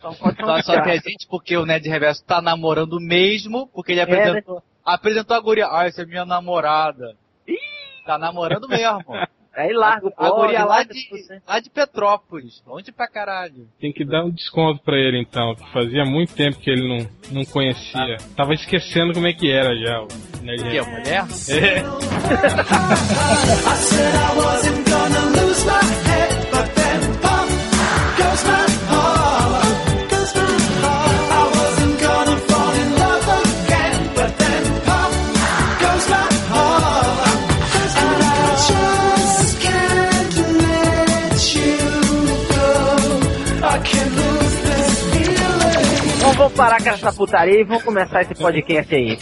Só, só que a gente, porque o Ned Reverso tá namorando mesmo, porque ele apresentou, é, né? apresentou a guria. Ah, essa é minha namorada. Ih! Tá namorando mesmo. Aí larga a, a guria lá de, lá de Petrópolis, longe pra caralho. Tem que dar um desconto pra ele então, que fazia muito tempo que ele não, não conhecia. Ah. Tava esquecendo como é que era já. O Ned que, a mulher? É. vamos parar com essa putaria e vamos começar esse podcast aí.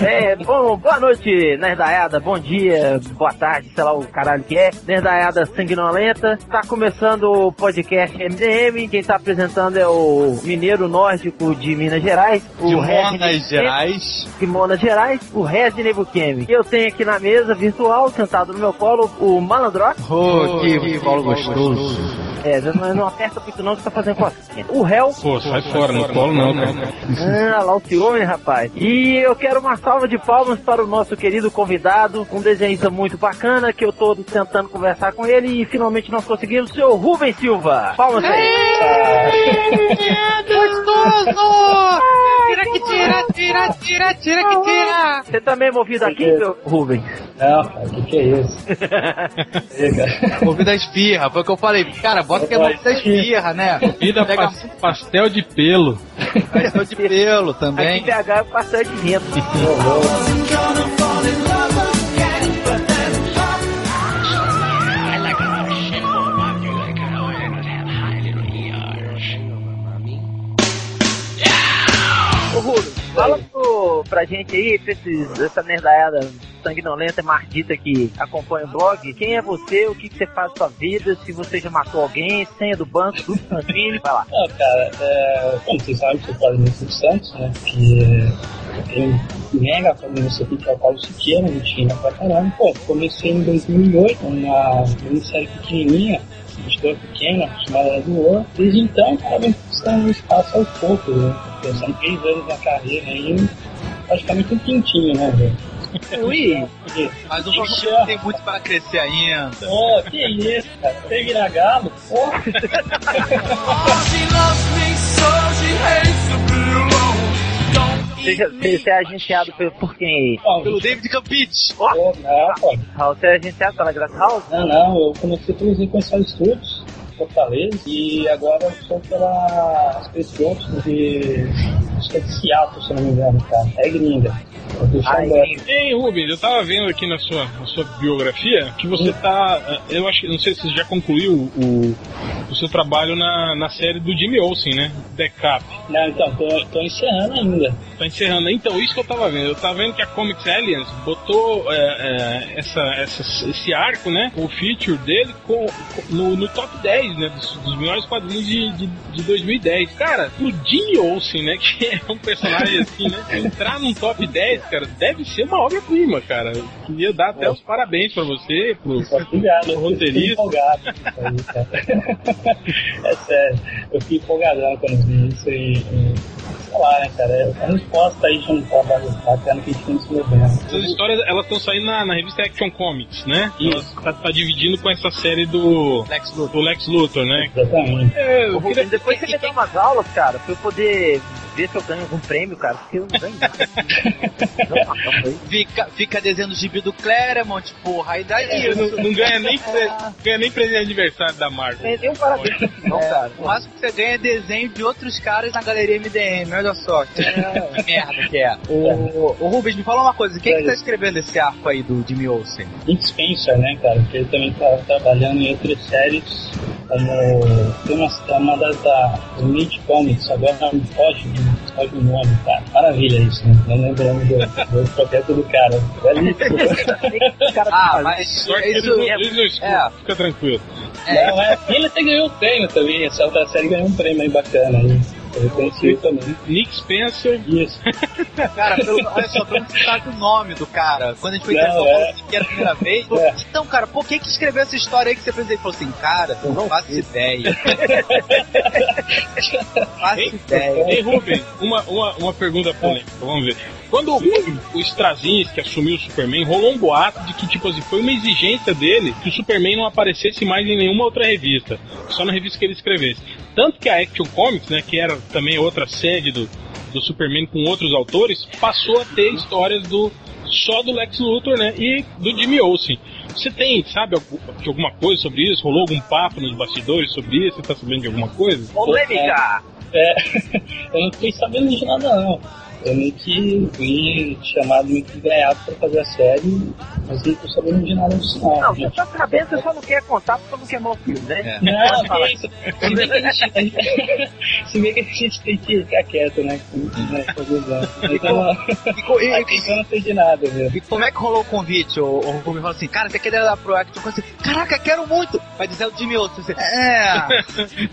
É, bom, boa noite, Nerdaiada, bom dia, boa tarde, sei lá o caralho que é. Nerdaiada Sanguinolenta, tá começando o podcast MDM, quem tá apresentando é o mineiro nórdico de Minas Gerais. O de Minas Gerais. De Minas Gerais, o Resident Evil Eu tenho aqui na mesa virtual, sentado no meu colo, o Malandrox. Oh, que, que colo gostoso. É, não, não aperta muito não que tá fazendo cosquinha. O réu. Pô, sai fora, no colo não, cara. Ah, lá o ciúme, rapaz. E eu quero uma salva de palmas para o nosso querido convidado, um desenhista muito bacana, que eu tô tentando conversar com ele e finalmente nós conseguimos, o seu Rubens Silva. Palmas aí. Gostoso! Tira que tira, tira, tira, tira que tira. Você também é movido aqui, meu Rubens? Não, o que, que é isso? movido a espirra, foi o que eu falei. Cara, bota que é movido a espirra, né? Movida Pega... pastel de pelo. Pastel de pelo também. Aqui PH é pastel de vento. Rulo, fala pro, pra gente aí, pra esses, essa nerdaiada sanguinolenta, mardita que acompanha o blog, quem é você, o que, que você faz sua vida, se você já matou alguém, senha do banco, do Santini, vai lá. Não, cara, é, como vocês sabem, eu falo muito Santos, né, que tem mega família aqui, que é o Paulo Siqueira, mentira pra caramba. Pô, comecei em 2008, uma minissérie pequenininha, editora pequena, chamada do War. Desde então, cara, vem conquistando espaço aos poucos, né? São três anos na carreira aí, praticamente um pintinho, né, velho? Ui! Mas o Rochelle tem muito pra crescer ainda. Pô, que isso, cara. Você virar galo? Porra! Você, você é agenciado por, por quem? Oh, pelo David Campite. Oh. Não, Você é agenciado pela Graça House? Não, não. Eu comecei pelos Incondição Studios. Fortaleza e agora sou pela Space Ghost de. Acho que é de Seattle, se não me engano, cara. É gringa. Ei, Rubens, eu tava vendo aqui na sua, na sua biografia que você tá. Eh, eu acho não sei se você já concluiu o, o seu trabalho na, na série do Jimmy Olsen, né? Decap. Não, então, tô, tô encerrando ainda. Tá encerrando. Então, isso que eu tava vendo. Eu tava vendo que a Comics Aliens botou é, é, essa, essa, esse arco, né? O feature dele com, com no, no, top 10, né? Dos, dos melhores quadrinhos de, de, de 2010. Cara, pro Jimmy Olsen, né? Que é um personagem assim, né? Entrar num top 10 cara, deve ser uma obra-prima, cara. Eu queria dar até é. os parabéns pra você, pro, Obrigado, pro roteirista. empolgado É sério, eu fiquei empolgadão quando vi isso e, e lá, né, cara, é uma resposta aí de um trabalho bacana que a gente tem desenvolvendo. Essas histórias, elas estão saindo na, na, revista Action Comics, né? E tá, tá, dividindo com essa série do Lex Luthor, do Lex Luthor né? Exatamente. É, eu queria... Depois você me dá umas aulas, cara, pra eu poder ver se eu ganho algum prêmio, cara, porque eu não ganho nada. fica, fica desenhando o gibi do Claremont, porra, aí daí. É, não, não, ganha nem, ganha nem presente de aniversário da Marvel. Tem um parabéns não, é, cara. O máximo que você ganha é desenho de outros caras na galeria MDM, olha só. Que é. merda que é. O, o Rubens, me fala uma coisa, quem é que tá escrevendo esse arco aí do Jimmy Olsen? Nick Spencer, né, cara, que ele também tá trabalhando em outras séries, como tem uma, uma das da Mid Comics, agora não pode Pode o nome, cara. Maravilha isso, né? Não lembrando do, do projeto do cara. ah, mas isso, isso é, fica tranquilo. É. Não, é, ele até ganhou o prêmio também. Essa outra série ganhou um prêmio aí bacana aí. Eu conheci também. Nick Spencer. Isso. Cara, pelo, olha só, pelo citar o nome do cara. Quando a gente foi entrevistar, é. assim que era a primeira vez. É. Então, cara, por que que escreveu essa história aí que você fez? Ele falou assim, cara, eu não faço ideia. faço Ei, ideia. Ei, Rubens, uma, uma, uma pergunta polêmica, vamos ver. Quando o, Straczynski assumiu o Superman, rolou um boato de que, tipo assim, foi uma exigência dele que o Superman não aparecesse mais em nenhuma outra revista, só na revista que ele escrevesse. Tanto que a Action Comics, né, que era também outra sede do, do Superman com outros autores, passou a ter histórias do só do Lex Luthor, né, e do Jimmy Olsen. Você tem, sabe, alguma coisa sobre isso? Rolou algum papo nos bastidores sobre isso? Você tá sabendo de alguma coisa? Polêmica! É, eu não fiquei sabendo de nada não. Eu meio que fui chamado, meio que ganhado pra fazer a série, mas não tô sabendo de nada disso não. Não, você tá sabendo, você só não quer contar porque não quer o filme, né? É. Não, falar. que isso. Se bem que a gente, se bem que a gente tem que ficar quieto, né? fazer os anos. Co- aqui eu não sei de nada, viu? e como é que rolou o convite? O, o Rubens falou assim, cara, você quer dar pro Action? Eu falei assim, caraca, quero muito! Vai dizer o Jimmy Olsen. Você, é...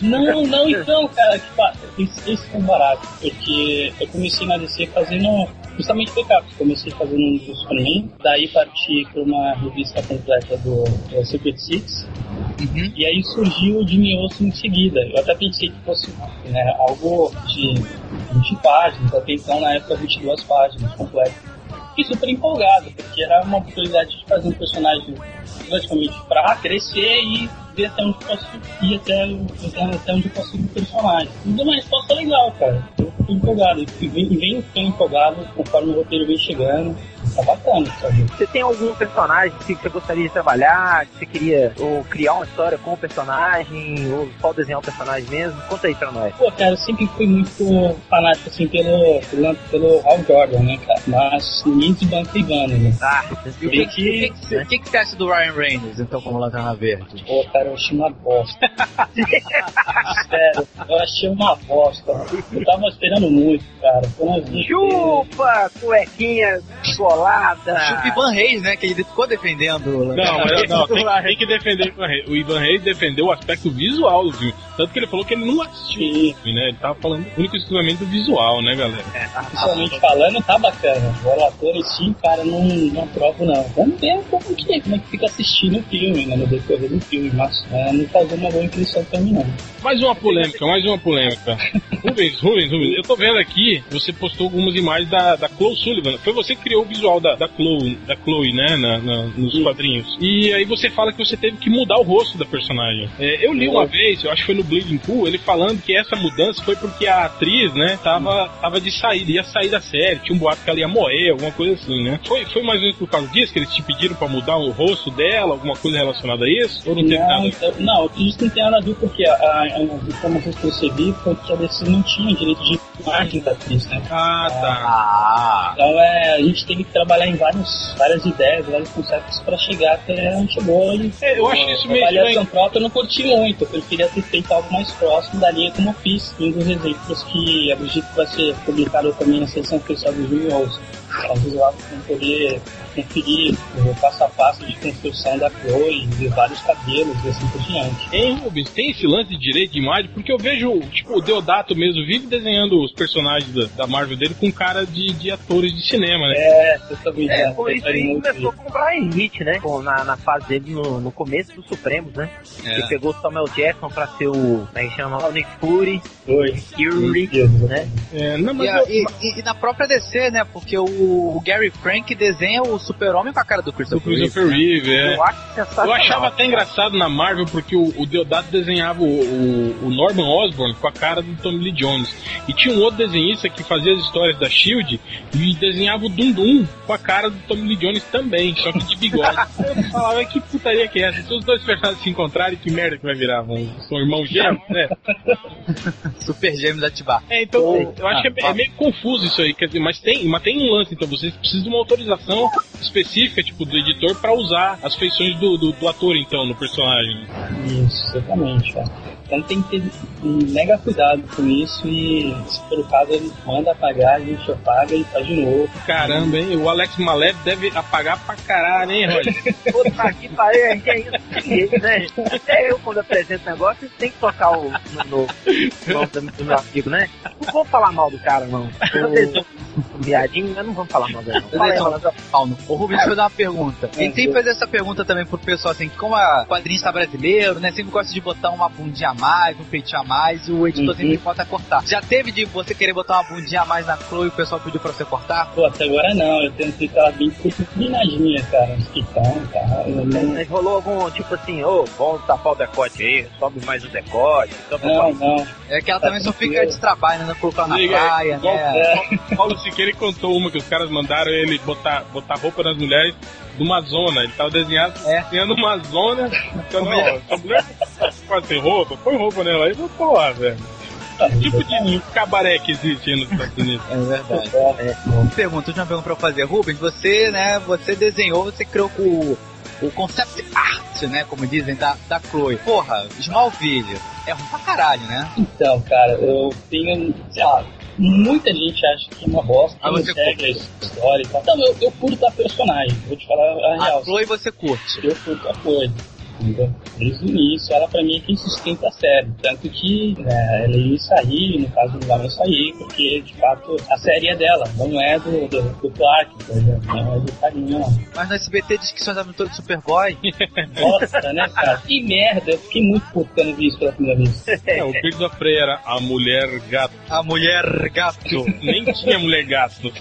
Não, não, então, cara, que pa- isso, isso foi barato, porque eu comecei na DC fazendo justamente backups. Comecei fazendo um dos Superman, daí parti para uma revista completa do, do Secret Six, Uhum. e aí surgiu o Jimmy Olsen em seguida. Eu até pensei que fosse né, algo de 20 páginas, até então na época 22 páginas completo. Fiquei super empolgado, porque era uma oportunidade de fazer um personagem praticamente pra crescer e ver até onde posso ir, até, até, onde eu posso ir com o personagem. E deu uma resposta legal, cara. Eu fico empolgado, e venho ficando empolgado conforme o roteiro vem chegando. Tá bacana? Você tem algum personagem que você gostaria de trabalhar, que você queria ou criar uma história com o personagem, ou só desenhar o personagem mesmo? Conta aí pra nós. Pô, cara, eu sempre fui muito fanático, assim, pelo, pelo, pelo Hal Jordan, né, cara? Mas ninguém desbanca Ivana, né? Ah, E o que, que, que, que, que, que você acha do Ryan Reynolds, então, como Lanterna Verde? Pô, cara, eu achei uma bosta. Sério, eu achei uma bosta. Eu tava esperando muito, cara. Chupa, cuequinha colada. O Ivan Reis, né, que ele ficou defendendo o Não, Verde. não tem, tem que defender o Ivan Reis. O Ivan Reis defendeu o aspecto visual do filme. Tanto que ele falou que ele não assistiu o Sim, filme, né? Ele tava falando único exclusivamente do visual, né, galera? oficialmente falando, tá bacana. Agora o ator em si, cara, não, não aprovo não. Vamos ver como que é, como é que fica assistindo o filme, né, no decorrer do filme, mas é, não causou uma boa impressão pra mim, não. Mais uma polêmica, mais uma polêmica. Rubens, Rubens, Rubens, eu tô vendo aqui, você postou algumas imagens da, da Chloe Sullivan. Foi você que criou o visual da, da Chloe, da Chloe, né, na- na- nos Sim. quadrinhos. E aí você fala que você teve que mudar o rosto da personagem. É, eu li uma vez, eu acho que foi no Bleeding Pool, ele falando que essa mudança foi porque a atriz, né, tava, tava de saída, ia sair da série, tinha um boato que ela ia morrer, alguma coisa assim, né? Foi, foi mais ou menos por causa disso que eles te pediram pra mudar o rosto dela, alguma coisa relacionada a isso? Ou não teve Não, nada? não, que não tem nada a ver, porque a, a, que eu recebi foi que a DC não tinha direito de imagem da atriz, né? Ah, tá. Ah, Então é, a gente teve que trabalhar em vários, várias ideias, vários conceitos para chegar até onde chegou. E, É, eu acho isso a meio avaliação própria eu não curti muito, eu preferia ter feito algo mais próximo da linha como eu fiz, um dos exemplos que acredito que vai ser publicado também na seção especial do Júnior vezes lá vão poder conferir o passo a passo de construção da Chloe, de vários cabelos e assim por diante. Hein, Rubens, tem esse lance de direito de imagem? Porque eu vejo, tipo, o Deodato mesmo vive desenhando os personagens da, da Marvel dele com cara de, de atores de cinema, né? É, também É, já por isso ele começou com o Brian Hitch, né? Com- Na, na fase dele no, no começo dos Supremos, né? é. Ele pegou o Samuel Jackson pra ser o. Como é que chama? O Nick Fury, Isso. né? É, não, E, mas a- eu, e- e- e na própria DC, né? Porque o, o Gary Frank desenha o super-homem com a cara do Christopher Reeve. Christopher Reeve, é. Eu. Eu achava até engraçado na Marvel porque o, o Deodato desenhava o, o- o Norman Osborn com a cara do Tommy Lee Jones. E tinha um outro desenhista que fazia as histórias da Shield e desenhava o Dum Dum com a cara do Tommy Lee Jones também, só que de bigode. Eu falava, que putaria que é essa? Se os dois personagens se encontrarem, que merda que vai virar? Vão- São irmãos gêmeos, né? Super Gêmeos ativar. É, então, Ou- eu acho Ah, que é, é meio confuso isso aí, quer dizer, mas tem, mas tem um lance, então vocês precisam de uma autorização específica, tipo, do editor pra usar as feições do, do, do ator, então, no personagem. Isso, exatamente. é. Então tem que ter um mega cuidado com isso e se for o caso ele manda apagar, a gente apaga e faz de novo. Caramba, hein? O Alex Maleb deve apagar pra caralho, hein, Roger? Puta que pariu, é que é isso, né? Até eu, quando apresento negócio, tem que tocar o no, no, nome do, meu amigo, né? Não vou falar mal do cara, não. Um viadinho, mas não vamos falar dele. não. Fala aí. Ô Rubens, deixa eu dar uma pergunta. A gente sempre faz essa pergunta também pro pessoal, assim, que como a quadrinista brasileiro, né, sempre gosta de botar uma bundinha a mais, um peitinho a mais, e o editor Uhum. sempre bota cortar. Já teve de você querer botar uma bundinha a mais na Chloe e o pessoal pediu pra você cortar? Pô, até agora não, eu tento ficar bem combinadinha, cara. Uns quitão, tá? Eu não, Mas rolou algum tipo assim, ô, vamos tapar o decote aí, sobe mais o decote. não, mais- não. É que ela também só fica de trabalho, né, colocar na praia, né? É, Paulo Siqueira contou uma que os caras mandaram ele botar, botar roupa nas mulheres de uma zona. Ele tava desenhado, É. desenhando uma zona. Então, não, essa mulher quase sem roupa, põe roupa nela aí, vou lá, velho. Que tipo de cabaré que existe aí nos Estados Unidos? É verdade. é, Pergunta, última pergunta pra eu fazer. Rubens, você, né, você desenhou, você criou com o, o concept art, né, como dizem, da, da Chloe. Porra, Smallville, é ruim pra caralho, né? Então, cara, eu tenho, sei lá, muita gente acha que é uma bosta, Ah, você segue a história e tal. Então, eu, eu curto a personagem, vou te falar a real. A Chloe você curte. Eu curto a coisa. Entendeu? Desde o início, ela pra mim é quem sustenta a série. Tanto que né, ela ia sair, no caso não vai mais sair, porque de fato a série é dela, não é do, do, do Clark, por exemplo, não é do carinho. Mas no SBT diz que são as aventuras do Superboy. Nossa, né, cara? Que merda, eu fiquei muito puto quando vi isso pela primeira vez. É, o Pedro da Freia era a mulher gato. A mulher gato. Nem tinha mulher gato.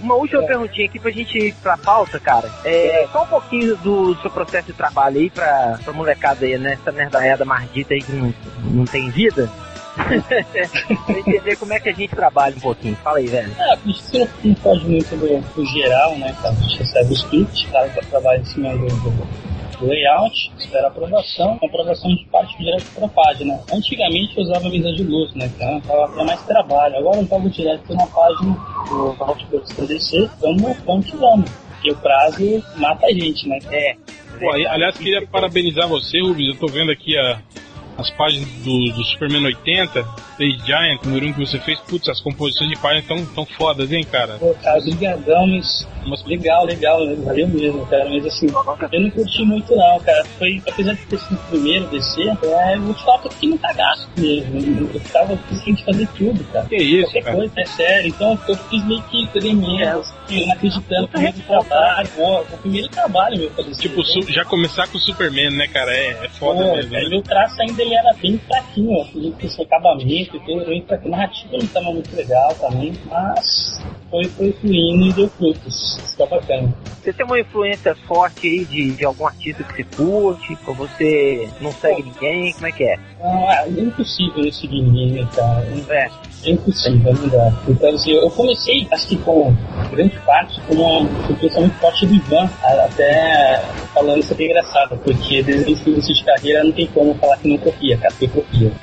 Uma última perguntinha aqui pra gente ir pra pauta, cara. É, só um pouquinho do seu processo de trabalho aí pra, pra molecada aí, né? Essa nerdaiada mardita aí que não, não tem vida. pra entender como é que a gente trabalha um pouquinho. Fala aí, velho. Ah, a gente não, pode muito do, do geral, né? A gente recebe o script, o cara que trabalha em cima do, do- layout, espera a aprovação, a aprovação de parte direto para página. Antigamente eu usava mesa de luz, né, cara? Tava até mais trabalho. Agora eu jogo direto na página do Output DC, vamos, vamos que vamos. Porque o prazo mata a gente, né? É. Pô, aliás, queria parabenizar você, Rubens. Eu tô vendo aqui a, as páginas do, do Superman 80, Space Giant, número 1 que você fez. Putz, as composições de páginas tão, tão fodas, hein, cara? Pô, cara, brigadão, mas Umas legal, legal, né? valeu mesmo, cara. Mas assim, eu não curti muito não, cara. Foi, apesar de ter sido o primeiro DC, é, eu vou te falar que eu fiquei no cagaço mesmo. Eu ficava conseguindo de fazer tudo, cara. Que isso, Qualquer cara. coisa, é sério. Então eu fiz meio que tremendo, assim, não acreditando no primeiro trabalho. Pô, o primeiro trabalho meu pra DC. Tipo, su- já começar com o Superman, né, cara? É, é foda Pô, mesmo. aí Né? meu traço ainda ele era bem fraquinho, assim, com esse acabamento e tudo, bem fraquinho. A narrativa não estava muito legal também, mas foi, foi fluindo e deu frutos. Isso tá bacana. Você tem uma influência forte aí de, de algum artista que você curte? Ou você não segue ninguém? Como é que é? Não, é impossível eu seguir ninguém, né, cara? É. É impossível, não dá. Então, assim, eu comecei, acho que com grande parte, com uma influência muito forte do Ivan, até falando isso aqui é engraçado, porque desde o início de carreira não tem como falar que não copia, cara, porque copia.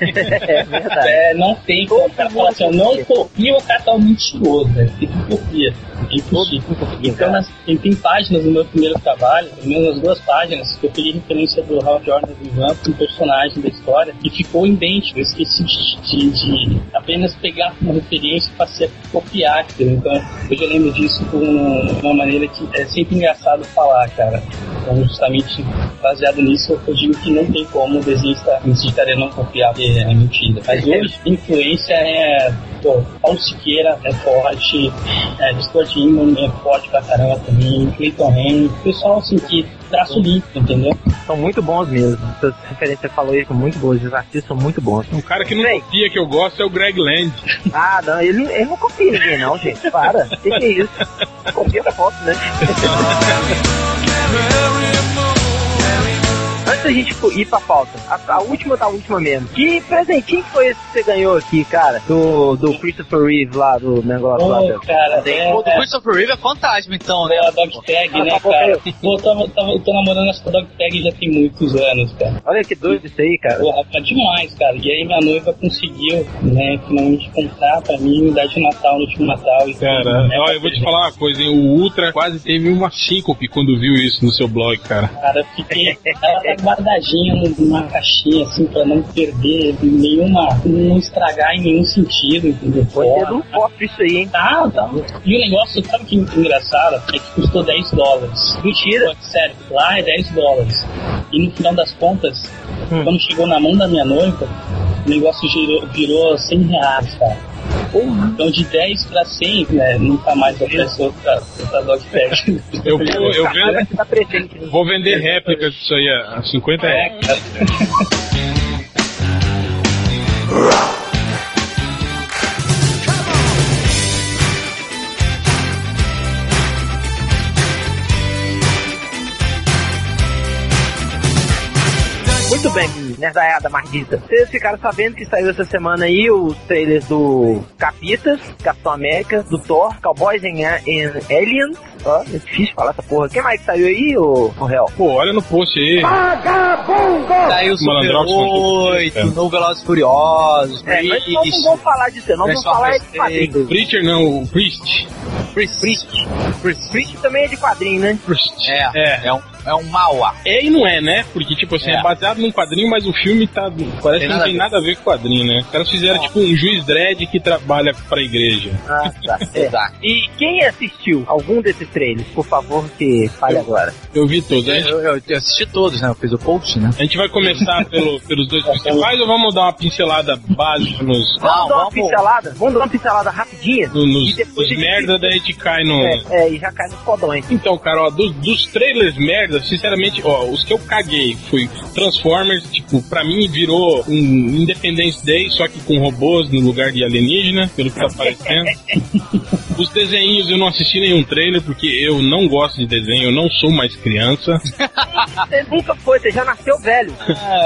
É verdade. É, não tem como o cara falar assim, ó, não copia, o cara tá um mentiroso, velho, porque tu copia. Impossível. Então, nas, tem, tem páginas no meu primeiro trabalho, pelo menos as duas páginas, que eu peguei referência do Hal Jordan do Ivan, um personagem da história, e ficou idêntico. Eu esqueci de, de- de apenas pegar uma referência e passei a copiar aquilo. Então, eu já lembro disso com uma maneira que é sempre engraçado falar, cara. Então, justamente baseado nisso, eu digo que não tem como o desenhista necessitaria não copiar, porque é mentira. Mas hoje, influência é. Pô, Paulo Siqueira é forte, é, Stuart Inman é forte pra caramba também, Clayton Henry, pessoal assim que traço limpo, entendeu? São muito bons mesmo. Essas referências falou aí são muito boas. Os artistas são muito bons. Um cara que não Bem. copia que eu gosto é o Greg Land. Ah, não, ele, ele não copia ninguém, não, gente. Para. O que, que é isso? Copia foto, né? Antes da gente ir pra pauta, a, a última da última mesmo. Que presentinho que foi esse que você ganhou aqui, cara? Do, do Christopher Reeve lá, do negócio lá. Pô, do- cara, é, O do é, Christopher Reeve é fantasma, então, né? é a dog tag, Ah, né, tá cara? eu- Pô, eu tava, tava, eu tô namorando essa dog tag já tem muitos anos, cara. Olha que doido isso aí, cara. Porra, tá demais, cara. E aí minha noiva conseguiu, né, finalmente comprar pra mim me dar de Natal no último Natal. E Cara, né, ó, eu vou te falar uma coisa, hein? O Ultra quase teve uma síncope quando viu isso no seu blog, cara. Cara, eu fiquei. Ela tá guardadinho numa caixinha, assim, pra não perder nenhuma, não estragar em nenhum sentido, entendeu? Foi ter um pop isso aí, hein? Tá, tá. E o negócio, sabe o que é engraçado? É que custou 10 dólares. Mentira. Sério, lá é 10 dólares. E no final das contas, Hum. quando chegou na mão da minha noiva, o negócio girou, virou 100 reais, cara. Então de 10 pra 100, né, nunca mais oferece outra, outra dog tag. Eu vou, eu Cara, vendo, tá vou vender réplicas disso aí a 50 É, reais. Muito bem, nerdaiada mardita. Vocês ficaram sabendo que saiu essa semana aí os trailers do Capitas, Capitão América, do Thor, Cowboys and, and Aliens. Ó, é difícil falar essa porra. Quem mais que saiu aí, ô, ô Real? Pô, olha no post aí. Saiu o Super Malandrox contou 8, tudo, novo Velozes Furiosos, É, nós não Priest, vamos falar disso, nós vamos falar é de quadrinhos. Preacher não, o Priest. Priest, Priest. Priest também é de quadrinho, né? Priest. É, É. é, um, é um Mauá. É e não é, né? Porque, tipo assim, é, É. baseado num quadrinho, mas o filme tá. Parece Tem que não tem nada a ver com o quadrinho, né? Os caras fizeram, tipo, um juiz dread que trabalha pra igreja. Ah, tá. É. Exato. E quem assistiu algum desses trailers, por favor, que fale agora. Eu vi todos. Gente, Eu, eu- eu assisti todos, né? Eu fiz o post, né? a gente vai começar pelo- pelos dois principais ou vamos dar uma pincelada básica nos, Vamos Não, dar uma vamos- pincelada? Vamos dar uma pincelada rapidinha? no- nos, E depois nos a gente- merda, daí a gente cai no. É, é, e já cai nos codões. Então, cara, ó, dos, dos trailers merda, sinceramente, ó, os que eu caguei foi Transformers, tipo, pra mim virou um Independence Day, só que com robôs no lugar de alienígena, pelo que tá parecendo. Os desenhos eu não assisti nenhum trailer, porque eu não gosto de desenho, eu não sou mais criança. Você nunca foi, você já nasceu velho.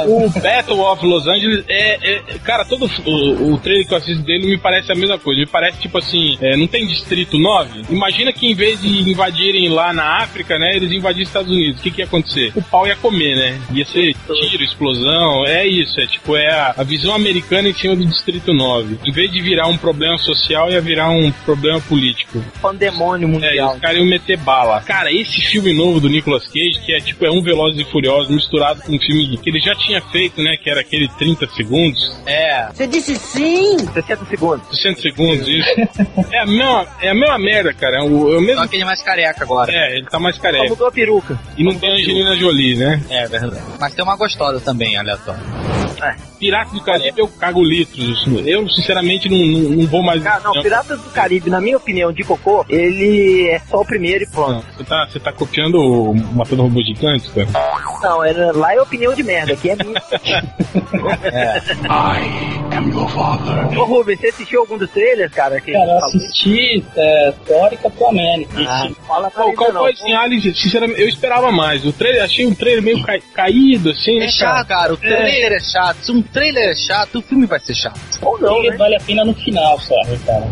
O Battle of Los Angeles é. é- cara, todo o, o trailer que eu assisto dele me parece a mesma coisa. Me parece tipo assim: é, não tem Distrito 9? Imagina que em vez de invadirem lá na África, né, eles invadissem os Estados Unidos. O que, que ia acontecer? O pau ia comer, né? Ia ser tiro, explosão. É isso, é tipo, é a, a visão americana em cima do Distrito 9. Em vez de virar um problema social, ia virar um problema político. Pandemônio É, mundial. os caras iam meter bala. Cara, esse filme novo do Nicolas Cage, que é tipo, é um Velozes e Furiosos misturado com um filme que ele já tinha feito, né? Que era aquele 30 segundos, É. Você disse sim! 60 segundos. 60 segundos, isso. É a mesma, é a mesma merda, cara. É o, é o Só mesmo. que ele é mais careca agora. É, ele tá mais Só careca. mudou a peruca. E não tem Angelina Jolie, né? É, verdade. Mas tem uma gostosa também, aleatória. Pirata do Caribe eu cago litros. Eu, sinceramente, não, não, não vou mais. Ah, não, Piratas do Caribe, na minha opinião, de cocô, ele é só o primeiro e pronto. Não, Você tá, você tá copiando o Matando Robô Gigante, cara? Não, era, lá é opinião de merda, aqui é minha. Ô Rubens, você assistiu algum dos trailers, cara? Que Cara, eu assisti é, Thor e Capitão América. Ah, fala pra Pô, mim, qual foi assim, Alice, sinceramente, eu esperava mais. O trailer, achei um trailer meio cai- caído, assim, né, É chato, cara. O trailer é. chato. Se um trailer é chato, o filme vai ser chato. Ou não, né? vale a pena no final, sabe, cara?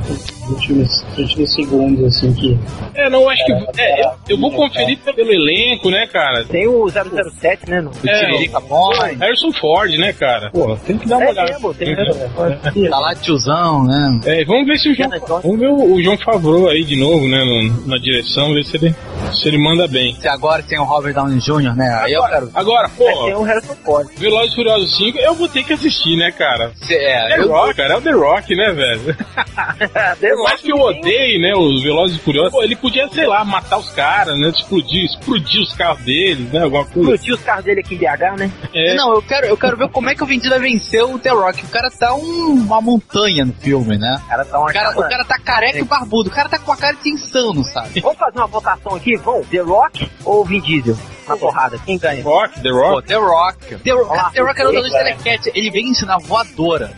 Os últimos, os últimos segundos, assim, que... É, não, acho que. É, eu, eu vou conferir pelo elenco, né, cara? Tem o 007, né? No... O É, Boy, Harrison Ford, né, cara? Pô, tem que dar uma É olhada. mesmo, tem o tá lá tiozão, né? É, vamos ver se o João. Vamos ver o, o João Favreau aí de novo, né, no- na direção, ver se ele, se ele manda bem. Se agora tem o Robert Downey Jr., né? Aí eu quero. Agora, pô, o Harrison Ford. Velozes e Furiosos 5, eu vou ter que assistir, né, cara? Se- É, The eu, Rock, cara, é o The Rock, né, velho? Por mais que eu odeie, né, os Velozes e Furiosos, pô, ele podia, sei lá, matar os caras, né, explodir, explodir os carros deles, né, alguma coisa. Explodiu os carros dele aqui em BH, né? É, Não, eu quero, eu quero ver como é que o Vin Diesel vencer o The Rock. O cara tá um- uma montanha no filme, né? O cara tá O cara, o cara tá careca e barbudo. O cara tá com a cara de insano, sabe? Vamos fazer uma votação aqui, vamos? The Rock ou Vin Diesel? Na porrada, quem ganha? Rock, The Pô, Rock. The Rock. The, Rock- Olá, The Rock era o dono de telecat. Ele vence na voadora.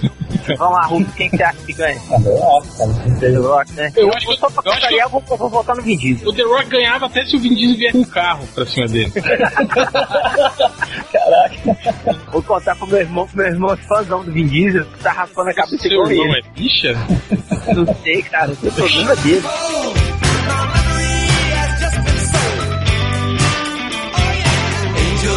Vamos lá, Rubens, quem que você acha que ganha? Ah, eu cara. The. Rock, né? Eu acho que- só pra eu eu vou, eu vou votar no Vin Diesel. O The Rock ganhava até se o Vin Diesel vier com um carro pra cima dele. Caraca. Vou contar pro meu irmão, pro meu irmão é fãzão do Vin Diesel, que tá raspando a cabeça Seu igual irmão ele. é bicha? Não sei, cara, é o problema dele.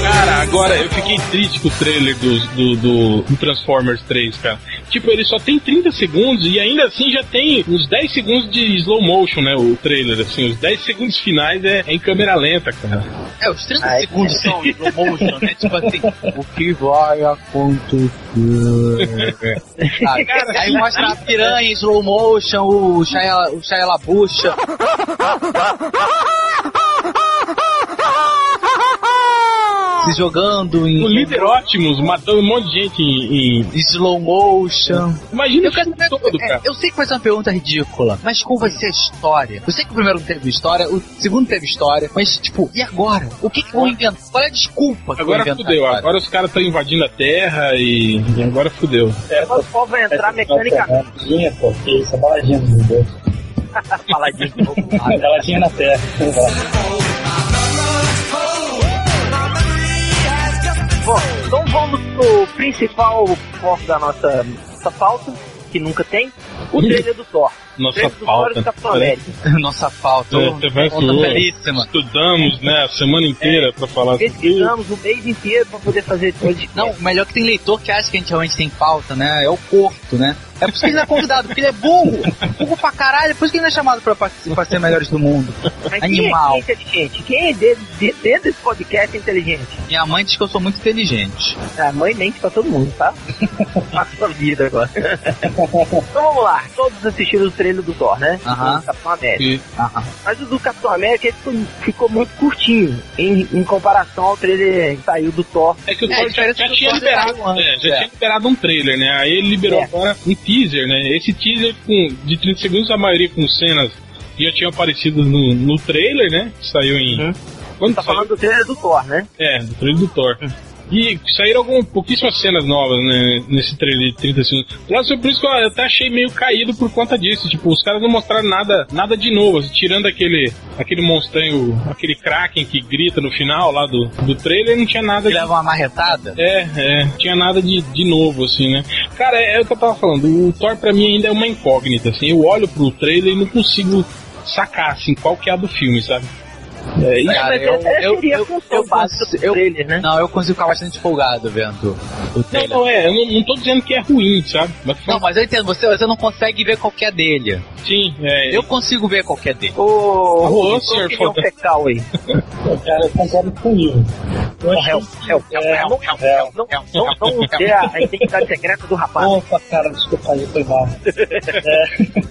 Cara, agora eu fiquei triste com o trailer do, do, do- Transformers 3, cara. Tipo, ele só tem 30 segundos e ainda assim já tem uns 10 segundos de slow motion, né? O trailer, assim, os 10 segundos finais é, é em câmera lenta, cara. É, os 30 Ai, segundos são slow motion, né? Tipo assim, o que vai acontecer? Sabe? Aí mostra a piranha em slow motion, o Shia, o Shia LaBouche. Se jogando em O líder Optimus matando um monte de gente em. em- slow motion. Imagina Eu, quero isso saber- todo, é, cara. eu sei que vai ser uma pergunta ridícula, mas como vai ser a história? Eu sei que o primeiro teve história, o segundo teve história, mas tipo, e agora? O que, que vão inventar? Qual é a desculpa que Agora vão inventar fudeu, agora os caras estão invadindo a Terra e, e agora fudeu. É, O povo vai entrar mecanicamente. Baladinha, pô, que isso, é baladinha do meu Deus. Faladinho. Baladinha na terra. Bom, então vamos pro principal foco da nossa, nossa pauta, que nunca tem, o trailer do Thor. Nossa pauta. Nossa pauta. É, você vai pauta belíssima. Estudamos, né, a semana inteira pra falar sobre isso. Pesquisamos o mês inteiro pra poder fazer coisas. Não, o melhor é que tem leitor que acha que a gente realmente tem pauta, né? É o Porto, né? É por isso que ele não é convidado, porque ele é burro. Burro pra caralho, é por isso que ele não é chamado pra participar ser melhores do mundo. Mas Animal. Quem é, é inteligente? Quem é dentro, de- dentro desse podcast é inteligente? Minha mãe diz que eu sou muito inteligente. A mãe mente pra todo mundo, tá? Passa a vida agora. então vamos lá, todos assistiram o trailer do Thor, né? Aham. Do Capitão América. Aham. Mas o do Capitão América ele ficou, ficou muito curtinho em, em comparação ao trailer que saiu do Thor. É que o É, Thor já, já é que o tinha Thor liberado, saiu antes, é, já é. tinha liberado um trailer, né? Aí ele liberou É. agora um teaser, né? Esse teaser com, de 30 segundos, a maioria com cenas que já tinham aparecido no, no trailer, né? Que saiu em. Uhum. Quando Tá saiu? falando do trailer do Thor, né? É, do trailer do Thor. E saíram algumas pouquíssimas cenas novas né, nesse trailer de 30 segundos. Por isso que eu até achei meio caído por conta disso. Tipo, os caras não mostraram nada, nada de novo, assim, tirando aquele, aquele monstrenho, aquele Kraken que grita no final lá do, do trailer, não tinha nada Ele de leva uma marretada? é, é, não tinha nada de, de novo, assim, né? Cara, é, é o que eu tava falando, o Thor pra mim ainda é uma incógnita, assim, eu olho pro trailer e não consigo sacar, assim, qual que é a do filme, sabe? É, Cara, eu- consigo- do eu- trailer, né? Não, eu consigo ficar bastante folgado vendo o não, trailer. não, é, eu não, não tô dizendo que é ruim, sabe? Mas, Não, mas eu entendo, você, você não consegue ver qualquer dele. sim, é, Eu consigo ver qualquer dele. Ô, senhor é o Foda. fecal aí? Cara, eu concordo com o Eu Não, é, Hel, é, Não, não, não ter a, identidade secreta do rapaz. Opa, cara, desculpa aí, foi mal. É,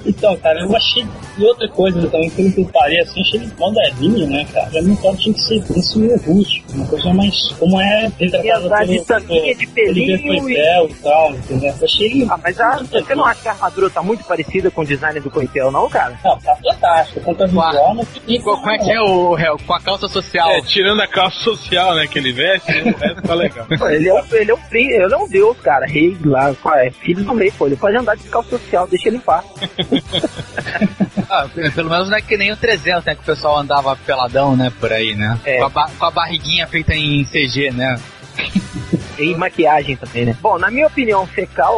então, cara, eu achei. E outra coisa também, pelo que eu parei, assim, achei ele moderninho, né, cara? Pra mim, Thor tinha que ser isso meio rústico, uma coisa mais. Como é E andar de tampinha de pelinho e... Coitel e tal, entendeu? Eu achei ele. Ah, mas a, você não acha que a armadura tá muito parecida com o design do Coitel, não, cara? Não, tá fantástico. Quanto a visual, não Como é que é o réu? Com a calça social. é, tirando a calça social, né, que ele veste, o resto tá legal. Ele é, um, ele, é um, ele é um deus, cara, rei lá, é, filho do rei, pô. Ele pode andar de calça social, deixa ele em paz. Ah, pelo menos não é que nem o 300, né? Que o pessoal andava peladão, né? Por aí, né? É. Com, a com a barriguinha feita em CG, né? E maquiagem também, né? Bom, na minha opinião fecal,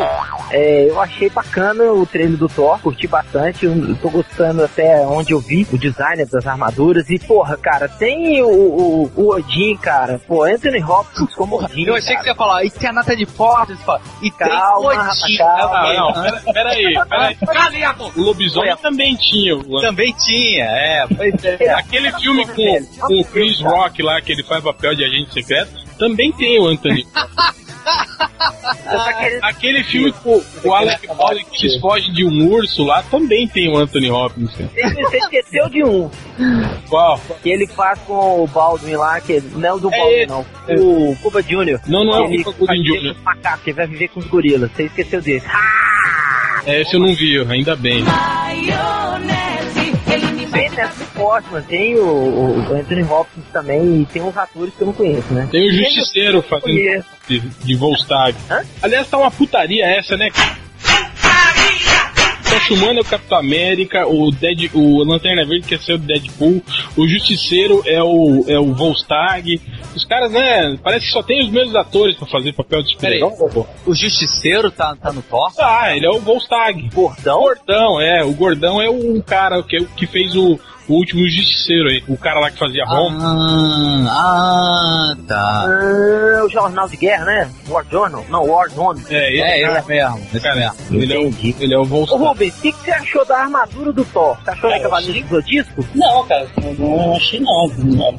é, eu achei bacana o trailer do Thor, curti bastante, eu tô gostando até onde eu vi o design das armaduras. E, porra, cara, tem o, o, o Odin, cara, pô, Anthony Hopkins como Odin. Eu achei que cara. você ia falar, e tem a Nata de Portas, fala, e tem Calma, Odin. calma. Não, não, pera, pera aí, pera aí. Cale a boca. O lobisomem também tinha. o- Também tinha, é, pois é. Aquele filme com, com o Chris Rock lá, que ele faz papel de agente secreto, também tem o Anthony. Querendo Aquele filme com o Alec Baldwin que eles fogem de um urso lá, também tem o Anthony Hopkins. Você esqueceu de um, Qual? que ele faz com o Baldwin lá, que não é o do É Baldwin, não. O Cuba Jr. Não, não é o Cuba vai Gooding viver Jr. com os macacos, ele vai viver com os gorilas. Você esqueceu desse. É, esse eu não vi, ainda bem. Tem nessa Portman, tem o, o Anthony Hopkins também, e tem uns atores que eu não conheço, né? Tem o Justiceiro fazendo de, de Volstag. Aliás, tá uma putaria essa, né? Tá chamando o Capitão América, o, Dead, o Lanterna Verde quer ser o Deadpool, o Justiceiro é o, é o Volstag. Os caras, né? Parece que só tem os mesmos atores pra fazer papel de super pô. O Justiceiro tá, tá no Thor? Ah, ele é o Volstag. Gordão? Gordão, é. O Gordão é o cara que, que fez o, O último justiceiro aí. O cara lá que fazia Roma. Ah, ah, tá. Ah, o jornal de guerra, né? War Journal? Não, War Zone. É, ele, É, cara, esse mesmo, esse mesmo. ele, é o, ele é o Ô Volstagg. Rubens, o que, que você achou da armadura do Thor? Você achou que é Eu Cavaleiro do Zodíaco? Não, cara, não, não achei não.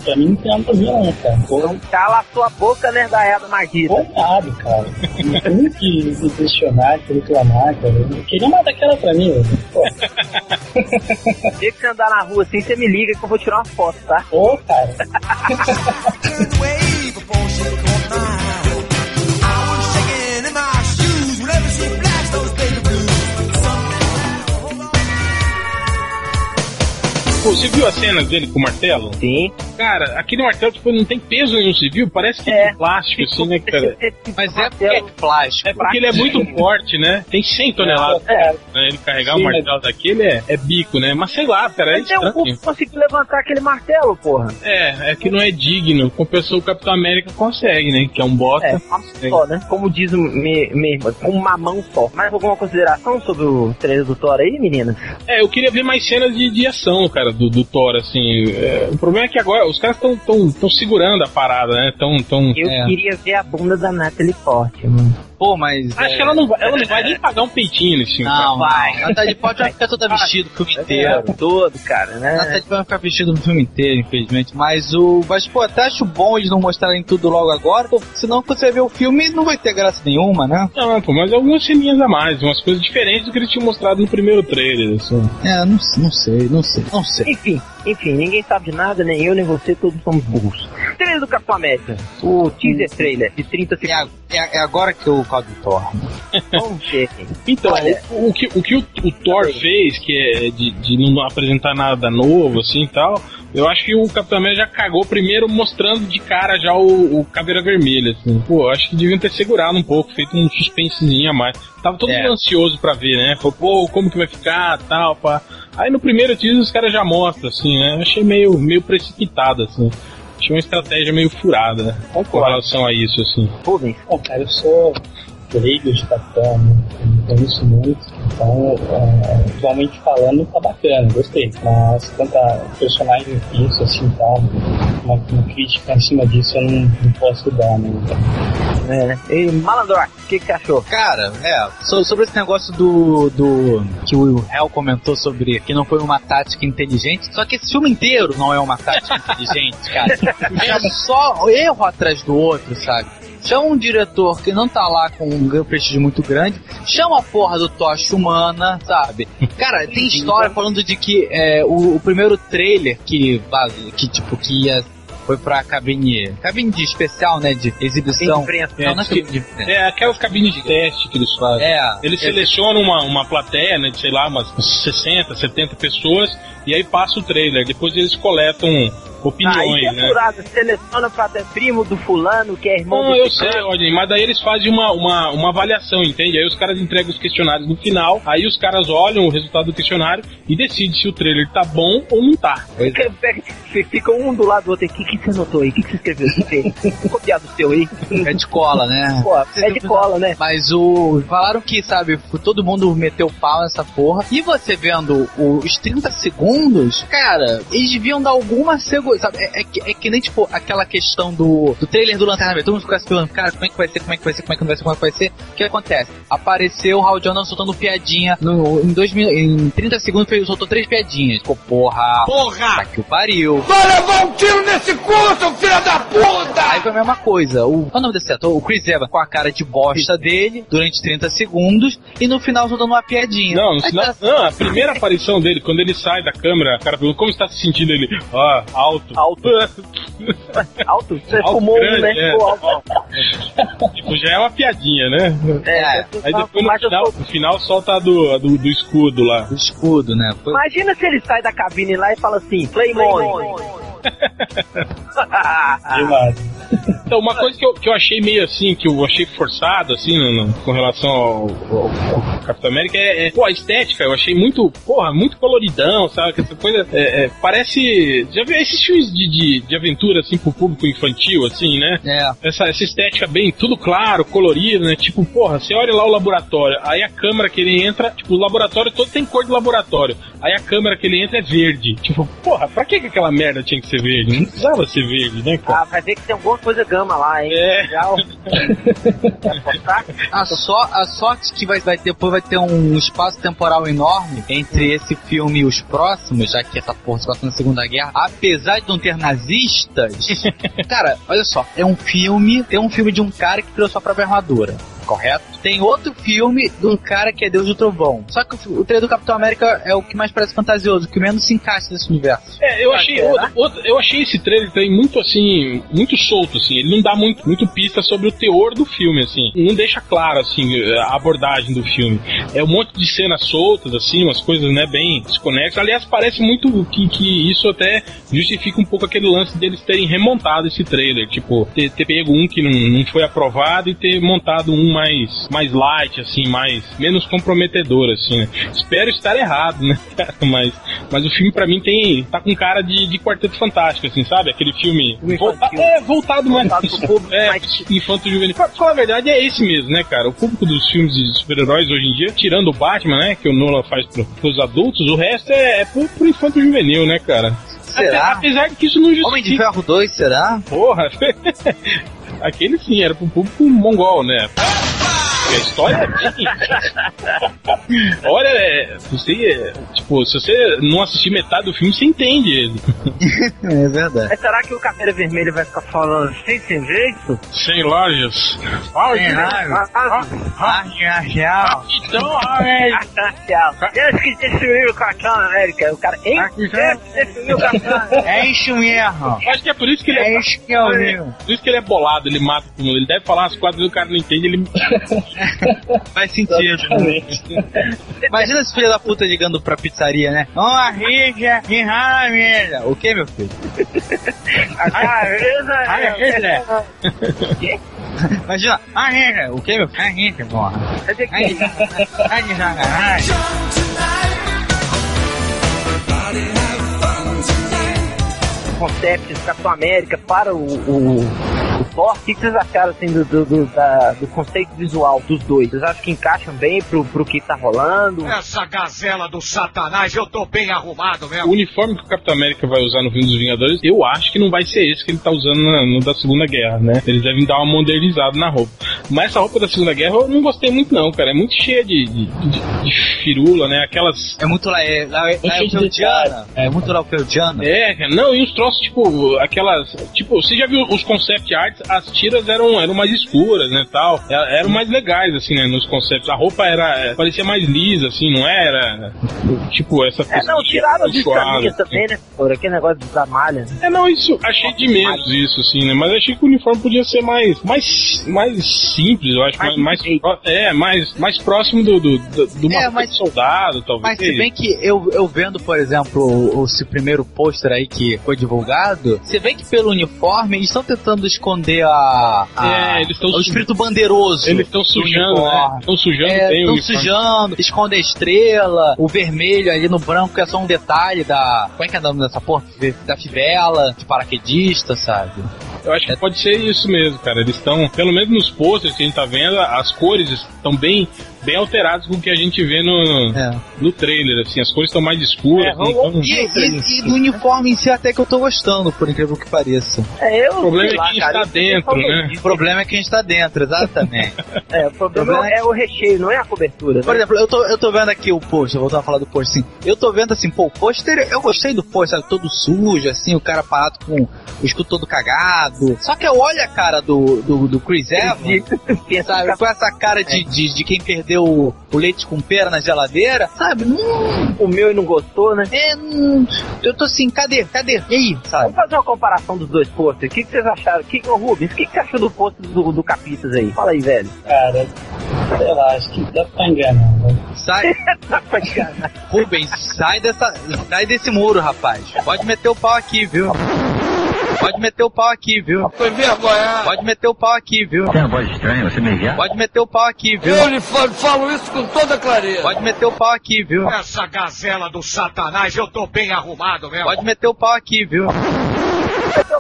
Pra mim não tem nada a ver não, cara. Então cala a sua boca, nerdaiada maldita. Coitado, cara. Não tem que questionar, que reclamar, cara. Eu queria uma daquela pra mim, velho. Pô, Se você andar na rua assim, você me liga que eu vou tirar uma foto, tá? Ô, cara. Pô, você viu as cenas dele com o martelo? Sim. Cara, aquele martelo tipo, não tem peso nenhum, você viu? Parece que é, É. plástico, assim, né, cara? Mas é porque é plástico. É porque ele é muito forte, né? Tem 100 toneladas. É. Né? Ele carregar Sim, um martelo daquele é, é bico, né? Mas sei lá, cara, é Mas eu estranho. consegui levantar aquele martelo, porra. É, é que não é digno. Compensou o Capitão América consegue, né? Que é um bosta. É, mão só, né? Como diz o me- irmã, com uma mão só. Mais alguma consideração sobre o trailer do Thor aí, meninas? É, eu queria ver mais cenas de, de ação, cara, do, do Thor, assim. É, o problema é que agora os caras estão tão, tão segurando a parada, né? Tão, tão... Eu É. queria ver a bunda da Natalie Portman. Pô, mas. Acho é... que ela não, vai- ela não vai nem pagar um peitinho nesse filme. Não, Vai. vai. Natália pode vai ficar toda vestida o filme inteiro. Todo, cara, né? Natália vai ficar vestida no filme inteiro, infelizmente. Mas o. Mas, pô, até acho bom eles não mostrarem tudo logo agora. Pô, senão quando você vê o filme não vai ter graça nenhuma, né? Não, pô, mas algumas ceninhas a mais, umas coisas diferentes do que eles tinham mostrado no primeiro trailer, assim. É, não, não sei, não sei, não sei. Enfim, enfim, ninguém sabe de nada, nem eu, nem você, todos somos burros. Trailer do Capitão América. O teaser trailer de 30 É, segundos. a- é, é agora que eu caldo torno. Vamos ver. Então, Olha. o, o que, o, que o, o Thor fez, que é de, de não apresentar nada novo, assim e tal, eu acho que o Capitão América já cagou primeiro mostrando de cara já o, o Caveira Vermelha, assim. Pô, eu acho que deviam ter segurado um pouco, feito um suspensezinho a mais. Tava todo É. mundo ansioso pra ver, né? Falou, pô, como que vai ficar, tal, pá. Aí no primeiro teaser os caras já mostram, assim, né? Eu achei meio, meio precipitado, assim. Achei uma estratégia meio furada, né? Com relação a isso, assim. Rubens. Bom, cara, eu sou leigo de capitão, né? Eu não conheço muito, então, é, visualmente falando, tá bacana, gostei. Mas quanto a personagem isso, assim, tal, uma, uma crítica em cima disso eu não, não posso dar, né? É. E Malandrox, o que, que você achou? Cara, é, so- sobre esse negócio do, do. que o Hell comentou sobre que não foi uma tática inteligente, só que esse filme inteiro não é uma tática inteligente, cara. É só erro atrás do outro, sabe? Chama um diretor que não tá lá com um prestígio muito grande, chama a porra do Tocha Humana, sabe? Cara, tem história falando de que é, o, o primeiro trailer que, que tipo, que ia. Foi pra cabine. Cabine de especial, né? De exibição. Imprensa. Não, não é É, cabine de imprensa. É aquelas cabines de teste que eles fazem. É. Eles selecionam uma, uma plateia, né, de sei lá, umas 60, 70 pessoas, e aí passa o trailer. Depois eles coletam opiniões, Aí é né? furada, seleciona pra ter primo do fulano, que é irmão Não, do eu sei, Rodney, mas daí eles fazem uma, uma, uma avaliação, entende? Aí os caras entregam os questionários no final, aí os caras olham o resultado do questionário e decidem se o trailer tá bom ou não tá. Fica, pega- fica um do lado do outro. O que, que você anotou aí? O que, que você escreveu? Você- Copiado o seu aí? É de cola, né? Pô, é de cola, né? Mas o. Falaram que, sabe, todo mundo meteu pau nessa porra. E você vendo os 30 segundos, cara, eles deviam dar alguma segurança. Sabe? É, é que- é que nem, tipo, aquela questão do, do trailer do Lanterna Verde. Todo mundo fica se perguntando, cara, como é que vai ser, como é que vai ser, como é que não vai ser, como é que vai ser. O que acontece? Apareceu o Hal Jordan soltando piadinha. No, em, dois, mil- em 30 segundos ele soltou três piadinhas. Ficou, porra. Porra! Tá que o pariu. Vai levar um tiro nesse cu, seu filho da puta! Aí foi a mesma coisa. O, qual é o nome desse ator? O Chris Evans com a cara de bosta dele durante 30 segundos e no final só dando uma piadinha. Não, no final, tá- não, a primeira aparição dele, quando ele sai da câmera, o cara pergunta como está se sentindo ele. Ah, alto. Alto. Alto? Você Alto, fumou um, grande, né? é. Alto. tipo, já é uma piadinha, né? É, Aí fala, depois no final, tô- no final solta a do, a do, do escudo lá. O escudo, né? Foi- Imagina se ele sai da cabine lá e fala assim, Playboy. Então, uma coisa que eu, que eu achei meio assim, que eu achei forçado, assim, no- no- com relação ao, ao- ao Capitão América, é, é, pô, a estética, eu achei muito, porra, muito coloridão, sabe? Que Essa coisa, é, é, parece, já viu esses filmes de, de, de aventura, assim, pro público infantil, assim, né? É. Essa, essa estética bem, tudo claro, colorido, né? Tipo, porra, você olha lá o laboratório, aí a câmera que ele entra, tipo, o laboratório todo tem cor de laboratório, aí a câmera que ele entra é verde. Tipo, porra, pra que, que aquela merda tinha que ser verde? Não precisava ser verde, né, cara? Ah, vai ver que tem alguma coisa gama lá, hein? É. Legal. A, só, a sorte que vai, vai ter, depois vai ter um espaço temporal enorme entre esse filme e os próximos, já que essa porra se passa na Segunda Guerra, apesar de não ter nazistas. cara, olha só, é um filme, tem um filme de um cara que criou sua própria armadura. Correto? Tem outro filme de um cara que é Deus do Trovão. Só que o, o trailer do Capitão América é o que mais parece fantasioso, o que menos se encaixa nesse universo. É, eu achei, será? outro- outro- eu achei esse trailer também muito assim, muito solto, assim. Ele não dá muito, muito pista sobre o teor do filme, assim. Não deixa claro, assim, a abordagem do filme. É um monte de cenas soltas, assim, umas coisas, né, bem desconexas. Aliás, parece muito que, que isso até justifica um pouco aquele lance deles terem remontado esse trailer. Tipo, ter, ter pego um que não, não foi aprovado e ter montado um mais, mais light, assim, mais, menos comprometedor, assim, né? Espero estar errado, né, cara? Mas, mas o filme pra mim tem, tá com cara de, de Quarteto Fantástico, assim, sabe? Aquele filme volta, é, voltado mais pro público é, mais- infanto juvenil. Pra falar a verdade, é esse mesmo, né, cara? O público dos filmes de super-heróis hoje em dia, tirando o Batman, né, que o Nolan faz pro, pros adultos, o resto é, é pro, pro infanto juvenil, né, cara? Será? Ape- apesar de que isso não justifica. Homem de Ferro 2, será? Porra! Aquele sim, era pro público mongol, né? A história é bem. Olha, é, você, tipo, se você não assistir metade do filme, você entende ele. É verdade. Mas será que o Caveira Vermelho vai ficar falando assim, sem jeito? Sem lojas. Sem raiva. Ah, Ah, real. então, tchau. Deus que destruiu o Capitão América. O cara, destruiu o Capitão América. É isso mesmo. Acho que é por isso que ele é. É isso que eu vi. Por isso que ele é bolado, ele mata todo mundo. Ele deve falar as quatro vezes o cara não entende, ele. Faz sentido. Exatamente. Imagina esse filho da puta ligando pra pizzaria, né? Uma rica de ramela. O que, meu filho? A cabeça Ah, é... é. Imagina, a rica. O que, meu filho? A rica, porra. Quer dizer Ai, que- ai, de sacanagem. concept do Capitão América para o, o, o Thor. O que que vocês acharam assim, do, do, do, da- do conceito visual dos dois? Vocês acham que encaixam bem pro, pro que tá rolando? Essa gazela do satanás, eu tô bem arrumado O mesmo. uniforme que o Capitão América vai usar no filme dos Vingadores, eu acho que não vai ser esse que ele tá usando na- no da Segunda Guerra, né? Eles devem dar uma modernizada na roupa. Mas essa roupa da Segunda Guerra eu não gostei muito, não, cara. É muito cheia de, de, de- de firula, né? Aquelas. É muito lá, é, lá, é, lá é Feldiana. É muito lá o. É, cara, não, e uns troços, tipo, aquelas. Tipo, você já viu os concept as tiras eram, eram mais escuras, né, tal. É- Eram mais legais, assim, né, nos concepts. A roupa era. parecia mais lisa, assim, não era. Tipo, essa É, não, tiraram suada, escaminhas assim. também, né? Por aquele negócio da malha. né? É, não, isso, achei de menos isso, assim, né? Mas achei que o uniforme podia ser mais, mais, mais simples, eu acho, mais, Mais mais, é, mais, mais próximo do, do, do, de uma É, mas- de soldado, talvez. Mas se bem que eu, eu vendo, por exemplo, o, esse primeiro pôster aí que foi divulgado, você vê que pelo uniforme eles estão tentando esconder a, a- É, eles estão o espírito bandeiroso. Eles estão do sujando, né? Estão sujando É, estão sujando, esconde a estrela, o vermelho ali no branco é só um detalhe da. Como é que é o nome dessa porra? Da fivela, de paraquedista, sabe? Eu acho que pode ser isso mesmo, cara. Eles estão, pelo menos nos posters que a gente tá vendo, as cores estão bem, bem alteradas com o que a gente vê no, É. no trailer, assim, as cores estão mais escuras. É, não vamos- tão- E, e- e do uniforme em si até que eu tô gostando, por incrível que pareça. É, eu O problema sei é lá, quem cara, está é dentro, né? O problema é que a gente tá dentro, exatamente. É, o problema problema é o recheio, não é a cobertura. Por Né? exemplo, eu tô, eu tô vendo aqui o pôster, voltando a falar do pôster, assim, eu tô vendo assim, pô, o pôster, eu gostei do pôster, sabe, todo sujo, assim, o cara parado com o escudo todo cagado. Só que eu olho a cara do, do, do Chris Evans, sabe, com essa cara de, de, de quem perdeu o, o leite com pera na geladeira, sabe, hum, O meu e não gostou, né? é, hum, eu tô assim, cadê, cadê, e aí, sabe? Vamos fazer uma comparação dos dois posters. O que, que vocês acharam? Que, ô, Rubens, o que, que você achou do pôster do, do Capitas aí? Fala aí, velho. Cara, sei lá, acho que dá pra enganar. né? Sai, Tá pra enganar. Rubens, sai dessa, sai desse muro, rapaz. Pode meter o pau aqui, viu? Pode meter o pau aqui, viu? Foi vergonhar. Pode meter o pau aqui, viu? Tem uma voz estranha, você me enviar? Pode meter o pau aqui, viu? Eu lhe falo, falo isso com toda clareza. Pode meter o pau aqui, viu? Essa gazela do satanás, eu tô bem arrumado mesmo. Pode meter o pau aqui, viu?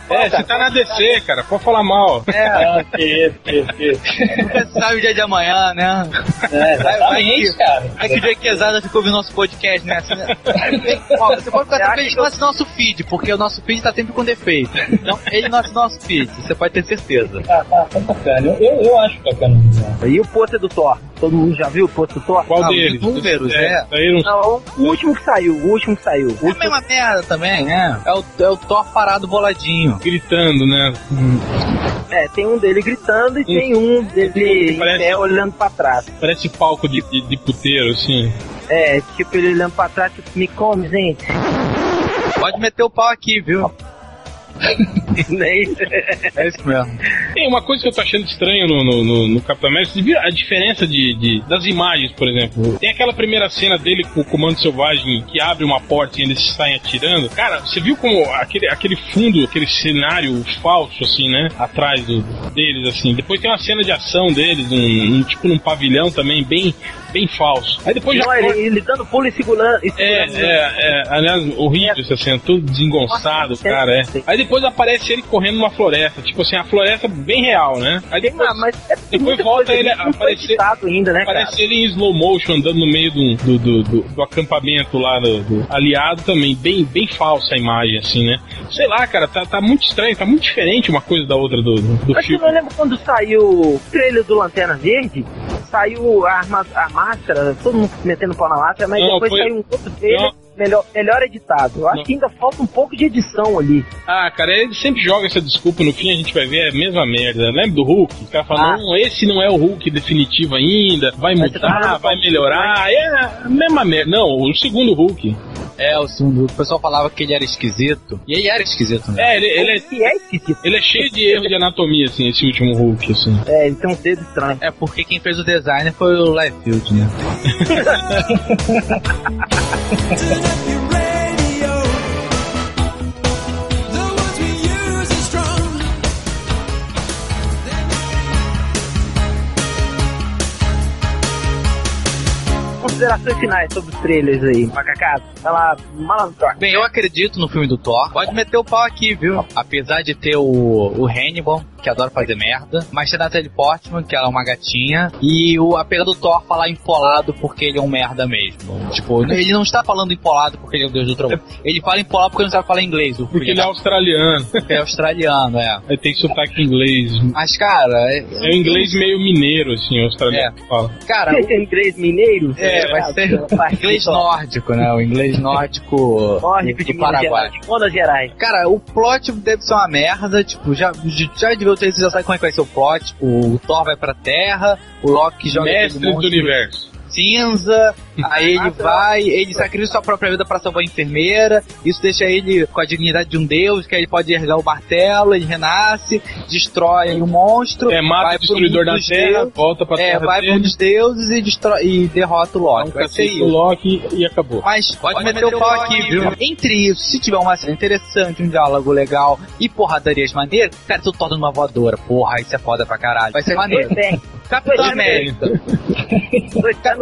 É, você tá na DC, cara, pode falar mal. Ah, que isso, que isso. Nunca se sabe o dia de amanhã, né? É, exatamente, cara. É que o Exada ficou ouvindo nosso podcast, né? Assim, né? Ó, você pode ficar feliz que não assina nosso feed, porque o nosso feed tá sempre com defeito. Então, ele não assina nosso feed, você pode ter certeza. Tá, tá, tá bacana. Eu, eu, eu acho bacana. né? E o pôster do Thor? Todo mundo já viu o pôster do Thor? Qual Ah, deles? números, é. Daí não Não, o último que saiu, o último que saiu. O É a mesma merda também, né? É o, é o Thor parado boladinho. Gritando, né? É, tem um dele gritando e tem um dele em Parece- pé olhando pra trás. Parece palco de, de, de puteiro, assim. É, tipo ele olhando pra trás, tipo, me come, gente. Pode meter o pau aqui, viu? Nem- É isso mesmo. Tem uma coisa que eu tô achando estranho no, no, no, no Capitão América, você viu a diferença de, de- das imagens, por exemplo? Tem aquela primeira cena dele com o comando selvagem que abre uma porta e eles saem atirando. Cara, você viu como aquele, aquele fundo, aquele cenário falso, assim, né? Atrás do- deles, assim. Depois tem uma cena de ação deles, um, um- tipo num pavilhão também, bem, bem falso. Aí depois já. Não, ele, ele dando pulo e segurando. E É, segurando é, é, aliás, horrível essa cena, tudo desengonçado, Nossa, cara, é. Aí depois aparece ele correndo numa floresta, tipo assim, a floresta bem real, né? Aí depois, ah, mas é depois volta ele aparecer- ainda, né, cara? aparece ele em slow motion andando no meio do, do, do, do- do acampamento lá do, do aliado também, bem, bem falsa a imagem, assim, né? Sei lá, cara, tá, tá muito estranho, tá muito diferente uma coisa da outra do, do, do Mas você filme. não lembra quando saiu o trailer do Lanterna Verde? Saiu a, arma, a máscara, todo mundo metendo pau na máscara, mas Não, depois foi- saiu um outro trailer Não. Melhor, melhor editado. Eu acho Não. que ainda falta um pouco de edição ali. Ah, cara, ele sempre joga essa desculpa no fim, a gente vai ver é a mesma merda. Lembra do Hulk? O cara fala, Ah. não, esse não é o Hulk definitivo ainda, vai tá mudar, falando vai qual- melhorar. É a mesma merda. Não, o segundo Hulk. É, o segundo. O pessoal falava que ele era esquisito. E ele era esquisito, né? É, ele, ele é, Que é esquisito. ele é cheio de erro de anatomia, assim, esse último Hulk, assim. É, ele tem um dedo estranho. É porque quem fez o design foi o Liefeld, né? you Considerações finais sobre os trailers aí, macacado. Vai lá, malandro. Bem, eu acredito no filme do Thor. Pode meter o pau aqui, viu? Apesar de ter o, o Hannibal, que adora fazer merda, mas tem a Natalie Portman, que ela é uma gatinha, e o apesar do Thor falar empolado porque ele é um merda mesmo. Tipo, ele não está falando empolado porque ele é o deus do trovão. Ele fala empolado porque ele não sabe falar inglês. O Porque filho ele é australiano. é australiano, é. Aí tem sotaque inglês. Mas, cara... É um inglês meio mineiro, assim, o australiano. Fala. Cara, é inglês mineiro? É, vai ser inglês nórdico, né? O inglês nórdico, Nórdico de Paraguai. Gerais. de Minas Gerais. Cara, o plot deve ser uma merda, tipo, já, já de ver o você já sabe como é que vai ser o plot, tipo, o Thor vai pra Terra, o Loki joga Mestre do universo. Cinza, aí ele vai, ele sacrifica sua própria vida pra salvar a enfermeira, isso deixa ele com a dignidade de um deus, que aí ele pode erguer o martelo, ele renasce, destrói o monstro, É, mata vai o destruidor da Terra, deuses, volta pra é, Terra vai pro dele, mundo dos deuses e, destrói, e derrota o Loki, um vai ser isso. Loki e acabou. Mas pode, meter, o pau aqui, viu? Entre isso, se tiver uma cena interessante, um diálogo legal e porradarias maneiras, cara, tu torna numa voadora. Porra, isso é foda pra caralho. Vai ser maneiro. Capitão América.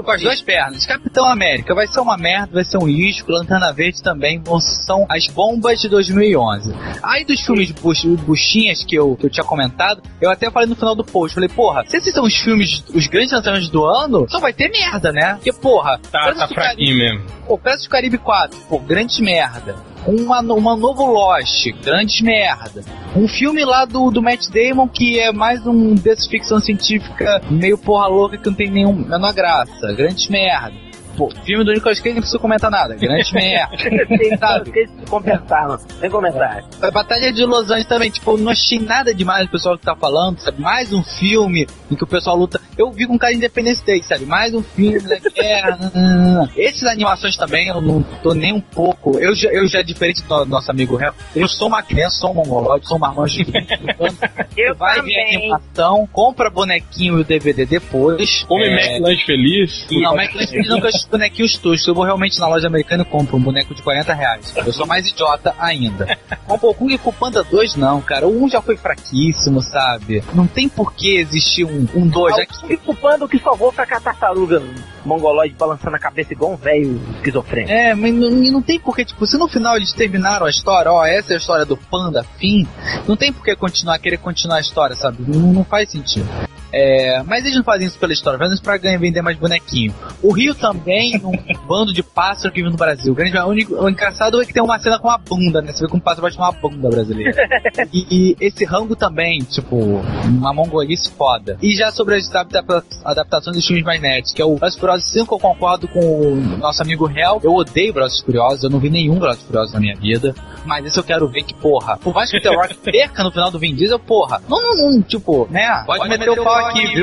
Com as duas pernas. Capitão América vai ser uma merda, vai ser um lixo. Lanterna Verde também são as bombas de 2011. Aí dos filmes buch- buchinhas que eu, que eu tinha comentado, eu até falei no final do post. Falei, porra, se esses são os filmes, os grandes lanternas do ano, só vai ter merda, né? Porque, porra, Tá, tá Caribe- fraquinho mesmo. Pô, Piratas do Caribe 4, pô, grande merda. Uma, uma novo Lost, grande merda. Um filme lá do, do Matt Damon que é mais um desse ficção científica meio porra louca que não tem nenhum menor graça, grande merda. Pô, filme do Nicolas Cage não precisa comentar nada, grande merda. Tem Sabe? que compensar, mano. Sem comentário. A Batalha de Los Angeles também, tipo, não achei nada demais do pessoal que tá falando, sabe? Mais um filme em que o pessoal luta. Eu vi com cara Independence Day, sabe? Mais um filme É, hum, esses animações também eu não tô nem um pouco. Eu já, eu já diferente do nosso amigo Réu, eu sou uma criança, sou um mongoloide, sou um de 20 anos. Eu vai ver a também. animação, compra bonequinho e o DVD depois. Come é, McLanche feliz. Não, mas eu nunca esses bonequinhos toscos. Eu vou realmente na loja americana e compro um boneco de 40 reais. Eu sou mais idiota ainda. Compro o Kung Fu Panda 2, não, cara. O 1 já foi fraquíssimo, sabe? Não tem por que existir um, um 2. Já que E culpando o que salvou foi a tartaruga mongoloide balançando a cabeça igual um velho esquizofrênico. É, mas não, não tem porquê, tipo, se no final eles terminaram a história, ó, essa é a história do panda, fim, não tem por que continuar, querer continuar a história, sabe? Não, não faz sentido. É, mas eles não fazem isso pela história, fazem isso pra ganhar, vender mais bonequinho. O Rio também, um bando de pássaro que vive no Brasil. O, grande, o, único, o engraçado é que tem uma cena com uma bunda, né? Você vê que um pássaro bate uma bunda brasileira. e, e esse rango também, tipo, uma mongolice foda. E já sobre as adapta- adaptações dos filmes mais nerds, que é o Velozes Furiosos 5, eu concordo com o nosso amigo Hell. Eu odeio Velozes Furiosos, eu não vi nenhum Velozes Furiosos na minha vida. Mas esse eu quero ver que, porra, por mais que o The Rock perca no final do Vin Diesel, porra, não, não, não, tipo, né? Pode, meter o pau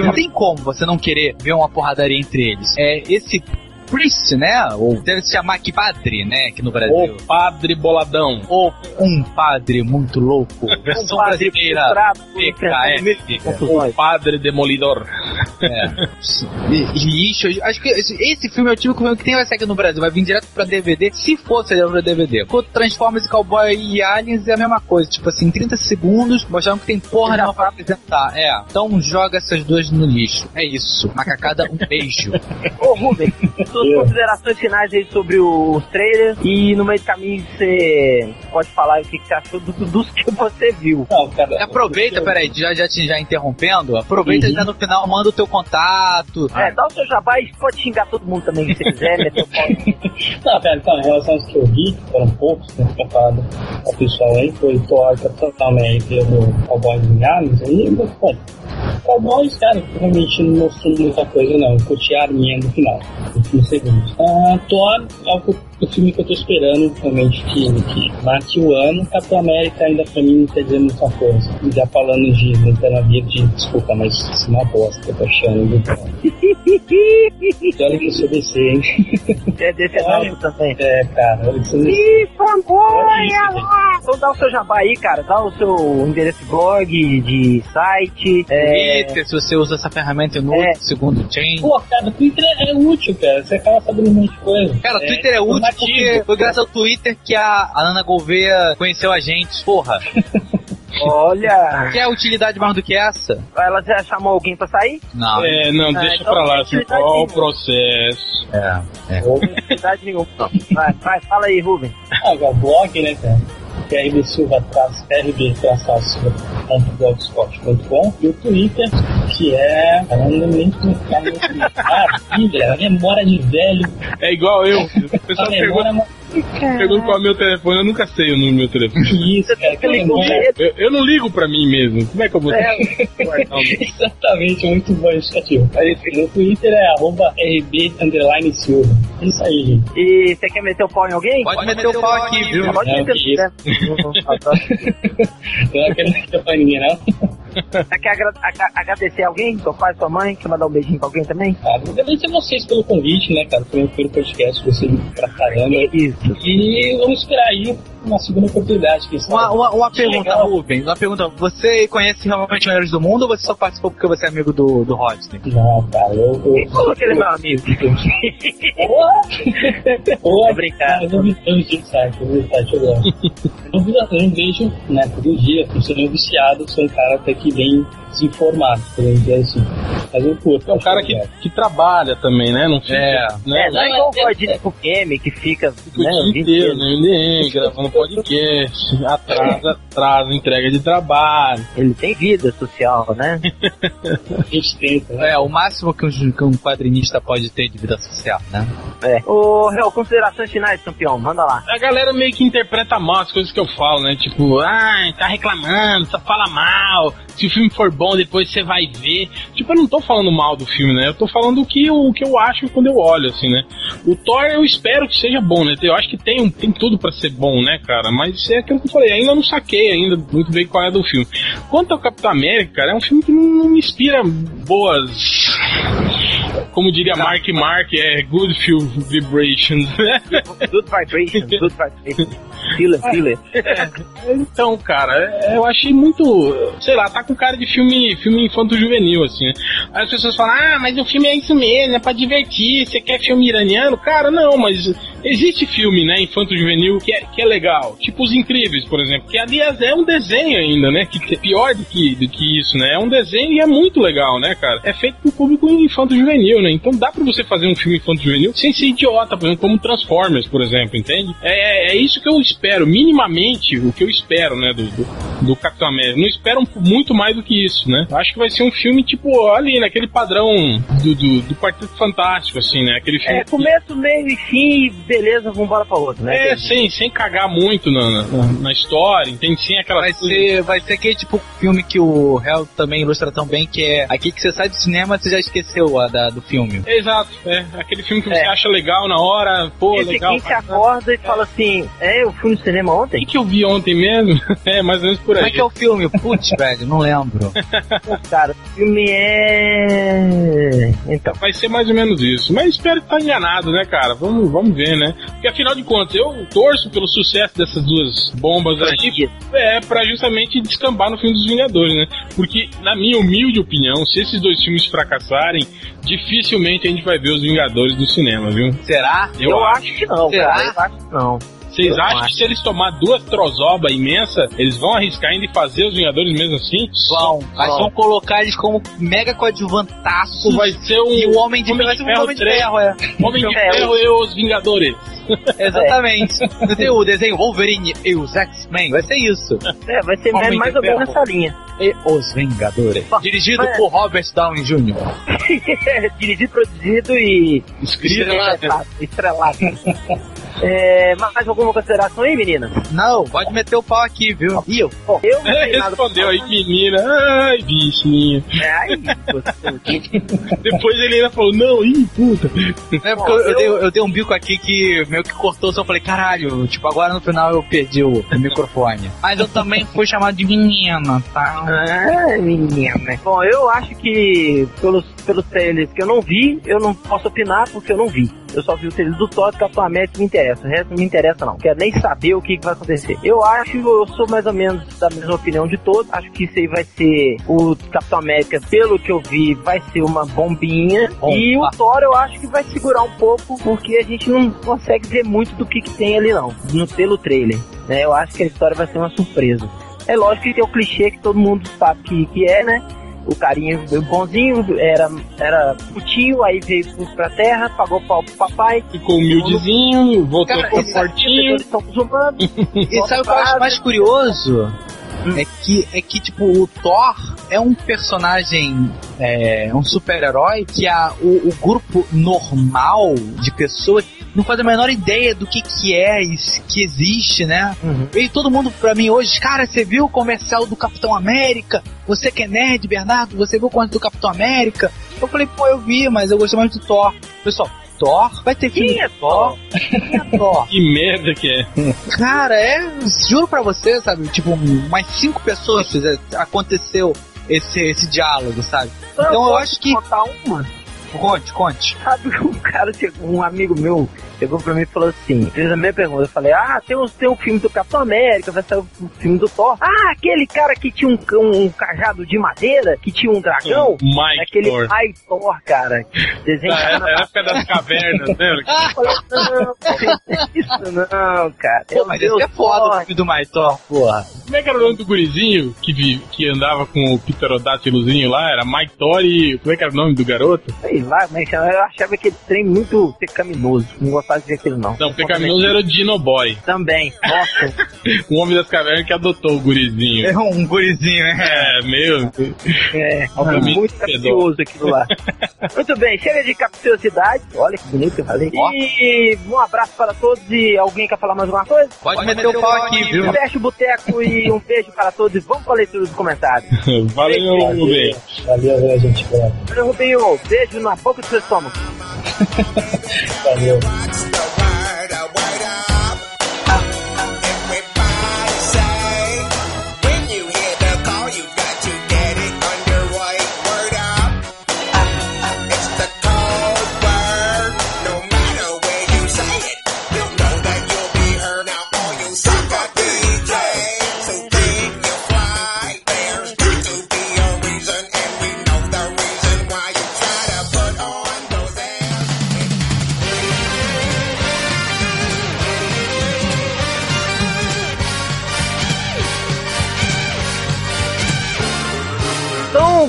Não tem como você não querer ver uma porradaria entre eles. É, esse Priest, né? Ou deve se chamar que padre, né? Aqui no Brasil. O padre boladão. Ou um padre muito louco. Versão padre brasileira. PKF. O padre demolidor. É. E- Lixo. Acho que esse, esse filme é o tipo que tem vai sair aqui no Brasil. Vai vir direto pra DVD. Se fosse pra DVD. Quando Transformers, Cowboy e Aliens é a mesma coisa. Tipo assim, em 30 segundos, mostrando que tem porra nenhuma pra apresentar. É. Então joga essas duas no lixo. É isso. Macacada, um beijo. Ô, Rubem, suas considerações finais aí sobre os trailers e no meio do caminho você pode falar o que, você achou do, dos que você viu. Não, cara, aproveita, eu... peraí, já, já, te, já interrompendo, aproveita uhum. e já no final manda o teu contato. É, dá o seu jabá e pode xingar todo mundo também se quiser, né? Não, cara, então, em relação aos que eu vi, foram poucos, né? Comparado ao pessoal aí, foi torta totalmente pelo Cowboys Milhares aí, mas, bom, Cowboys, cara, realmente não mostrou muita coisa, não. Eu curti a arminha no final segundo. segundos. Uh, Thor é o, o, filme que eu tô esperando, realmente, que, que marque o ano. Capitão América ainda pra mim não tá quer dizer muita coisa. Já falando de Lanterna Verde, desculpa, mas isso é uma bosta, eu tô achando do Thor. olha que eu sou DC, hein? É DC é, também. É, cara, olha que eu sou DC. Ih, fanboia! Então é né? dá o seu jabá aí, cara. Dá o seu endereço de blog, de site. É... Twitter, se você usa essa ferramenta no é. segundo chain. Pô, cara, Twitter é, é útil, cara. Você acaba sabendo um monte de coisa. Cara, o Twitter é útil informativo. porque foi graças ao Twitter que a a Ana Gouveia conheceu a gente. Porra, olha. quer utilidade mais do que essa? Ela já chamou alguém pra sair? Não. É, não, Ah, deixa então pra lá. não Assim, o utilidade processo? É. Ou, Não tem necessidade nenhuma. Vai, vai, fala aí, Rubem. ah, o blog, né, cara? Que é rbsilva rb-blogspot.com e o Twitter, que é. Eu não nem filha, a memória de velho. É igual eu. O pessoal pergunta, memória pergunta qual é o meu telefone, eu nunca sei o número do meu telefone. que isso, cara. Que Aquele memória. Eu, eu não ligo pra mim mesmo. Como é que eu vou É, o? Exatamente, é muito bom esse ativo. Aí, enfim, no Twitter é arroba rb underline silva. É isso aí, gente. E você quer meter o pau em alguém? Pode meter o pau aqui, viu? Pode Não, meter que né? Eu não quero meter pra ninguém, não. Você quer agra- agra- agradecer alguém? Seu pai, sua mãe? Quer mandar um beijinho pra alguém também? Ah, agradecer vocês pelo convite, né, cara? Foi o primeiro podcast, você pra caramba. Isso. E vamos esperar aí uma segunda oportunidade. Quem? Uma, uma, uma pergunta, Legal. Rubens. Uma pergunta. Você conhece realmente os melhores do mundo ou você só participou porque você é amigo do, do Rodney? Não, cara, eu. Quem eu... falou que ele é meu amigo? Boa! Tô brincando. Eu não vi eu vi o site, eu vi o site, eu gosto. Eu vi eu não vejo, né, todo dia, por ser um viciado, sou um cara até que bem desinformado, podemos dizer assim. Mas eu curto. É um cara que, que trabalha também, né? Não fica. É. Né? É, não é igual o Gordinho pro game que fica né, dia o dia inteiro inteiro. no MDM, gravando podcast, atrasa, atrasa entrega de trabalho. Ele tem vida social, né? A gente tenta, né? É, o máximo que um, que um quadrinista pode ter de vida social, né? É. Ô, Real, considerações finais, campeão, manda lá. A galera meio que interpreta mal as coisas que eu falo, né? Tipo, ah, tá reclamando, só fala mal. Se o filme for bom, depois você vai ver. Tipo, eu não tô falando mal do filme, né? Eu tô falando o que, eu- o que eu acho quando eu olho, assim, né? O Thor eu espero que seja bom, né? Eu acho que tem, tem tudo pra ser bom, né, cara? Mas é aquilo que eu falei, ainda não saquei ainda muito bem qual é do filme. Quanto ao Capitão América, cara, é um filme que não, não me inspira boas como diria Mark Mark, é good feel vibrations? Good vibration, good vibration. Filler, filler. Então, cara, é- eu achei muito. Sei lá, tá com cara de filme, filme infanto-juvenil, assim. Aí as pessoas falam, ah, mas o filme é isso mesmo, é pra divertir, você quer filme iraniano? Cara, não, mas existe filme, né, infanto-juvenil que é, que é legal. Tipo Os Incríveis, por exemplo, que aliás é um desenho ainda, né? Que é pior do que, do que isso, né? É um desenho e é muito legal, né, cara? É feito pro público infanto-juvenil, né? Então dá pra você fazer um filme infanto-juvenil sem ser idiota, por exemplo, como Transformers, por exemplo, entende? É, é isso que eu espero, minimamente o que eu espero, né, do, do, do Capitão América. Não espero um- muito mais do que isso, né? Eu acho que vai ser um filme, tipo, ali, naquele padrão do, do, do Quarteto Fantástico, assim, né? Aquele filme. É, começo, meio e fim, beleza, vambora pra outro, né? É, sem, sem cagar muito na, na, na história, entende? Sem aquela Vai ser, vai ser aquele tipo filme que o Hell também ilustra tão bem, que é aqui que você sai do cinema, você já esqueceu a da, do filme. Exato, é. Aquele filme que você É. acha legal na hora, pô, Esse legal. aqui se acorda e fala assim, é, eu fui no cinema O ontem? que, que eu vi ontem mesmo? é, mais ou menos por Como aí. é que é o filme? Putz, velho, não lembro. Cara, o filme é... Então, Vai ser mais ou menos isso. Mas espero que tá enganado, né, cara? Vamos, vamos ver, né? Porque afinal de contas, eu torço pelo sucesso dessas duas bombas aí. É, pra justamente descambar no filme dos Vingadores, né? Porque, na minha humilde opinião, se esses dois filmes fracassarem, dificilmente a gente vai ver os Vingadores do cinema, viu? Será? eu, acho que não, Será? cara, eu acho que não. Vocês acham acho. que se eles tomar duas trozoba imensa, eles vão arriscar ainda e fazer os Vingadores mesmo assim? Vão. Mas vão colocar eles como mega coadjuvantaços. Vai ser um E o Homem de Homem de Ferro Homem de 3. Ferro, é. Homem de É, Ferro e os Vingadores. Exatamente. Não tem o desenho Wolverine e os X-Men? Vai ser isso. É, vai ser Homem mais ou menos nessa linha. E os Vingadores. Dirigido Mas- por Robert Downey Jr. Dirigido, produzido e Escrito. estrelado. estrelado. É, mais alguma consideração aí, menina? Não, pode meter o pau aqui, viu? Ih, eu Bom, eu não pra Respondeu aí, menina. Ai, bichinho. É, aí, gostoso. Depois ele ainda falou, não, ih, puta. É porque eu, eu dei, eu dei um bico aqui que meio que cortou. Eu falei, caralho, tipo, agora no final eu perdi o, o microfone. Mas eu também fui chamado de menina, tá? Ah, menina. Bom, eu acho que pelos, pelos trailers que eu não vi, eu não posso opinar porque eu não vi. Eu só vi o trailer do Thor Capitão América me interessa. O resto não me interessa, não. Quero nem saber o que, que vai acontecer. Eu acho, eu sou mais ou menos da mesma opinião de todos. Acho que isso aí vai ser o Capitão América, pelo que eu vi, vai ser uma bombinha. Bomba. E o Thor eu acho que vai segurar um pouco, porque a gente não consegue ver muito do que, que tem ali, não. No, pelo trailer. Né? Eu acho que a história vai ser uma surpresa. É lógico que tem o clichê que todo mundo sabe que, que é, né? O carinha bonzinho, era, era putinho, aí veio pra terra, pagou pau pro papai. Ficou humildezinho, voltou Cara, esse- fortinho. Eles são os humanos. E sabe o que eu acho mais curioso? É que, é que, tipo, o Thor é um personagem, é, um super-herói que a, o, o grupo normal de pessoas não faz a menor ideia do que que é isso que existe, né? Uhum. E todo mundo pra mim hoje, cara, você viu o comercial do Capitão América? Você que é nerd, Bernardo, você viu o comercial do Capitão América? Eu falei, pô, eu vi, mas eu gostei mais do Thor. Pessoal, Thor? Vai ter filme Quem é Thor? Quem é Thor? Que merda que é. Cara, é. Juro pra você, sabe? Tipo, mais cinco pessoas aconteceu esse, esse diálogo, sabe? Então eu posso acho que. uma. Conte, conte. Sabe, um cara chegou, um amigo meu chegou pra mim e falou assim, fez a mesma pergunta, eu falei, ah, tem um, tem um filme do Capitão América, vai sair um filme do Thor. Ah, aquele cara que tinha um, um, cajado de madeira, que tinha um dragão. Mike Aquele Thor. Mike Thor, cara. Desenho Da da época das cavernas? Eu falei, não, não, isso não, cara. Pô, mas esse é foda o Thor. filme do Maitor, porra. Como é que era o nome do gurizinho que, vi, que andava com o pterodátilozinho lá? Era Mike Thor e... Como é que era o nome do garoto? Sei lá, como é que chama? Eu achava aquele trem muito pecaminoso. Não gostava de ver aquilo, não. Não, o pecaminoso era o Dino Boy. Também. Nossa. O homem das cavernas que adotou o gurizinho. É um gurizinho, né? É, meio... É, Obviamente, muito capcioso aquilo lá. Muito bem, chega de capciosidade. Olha que bonito que eu falei. E um abraço para todos. E alguém quer falar mais alguma coisa? Pode, meter o pau aqui, viu? Fecha o boteco e um beijo para todos. Vamos para a leitura dos comentários. Valeu, bem. Valeu, valeu, gente. Valeu, Rubinho. Beijo na boca do seu estômago. Valeu.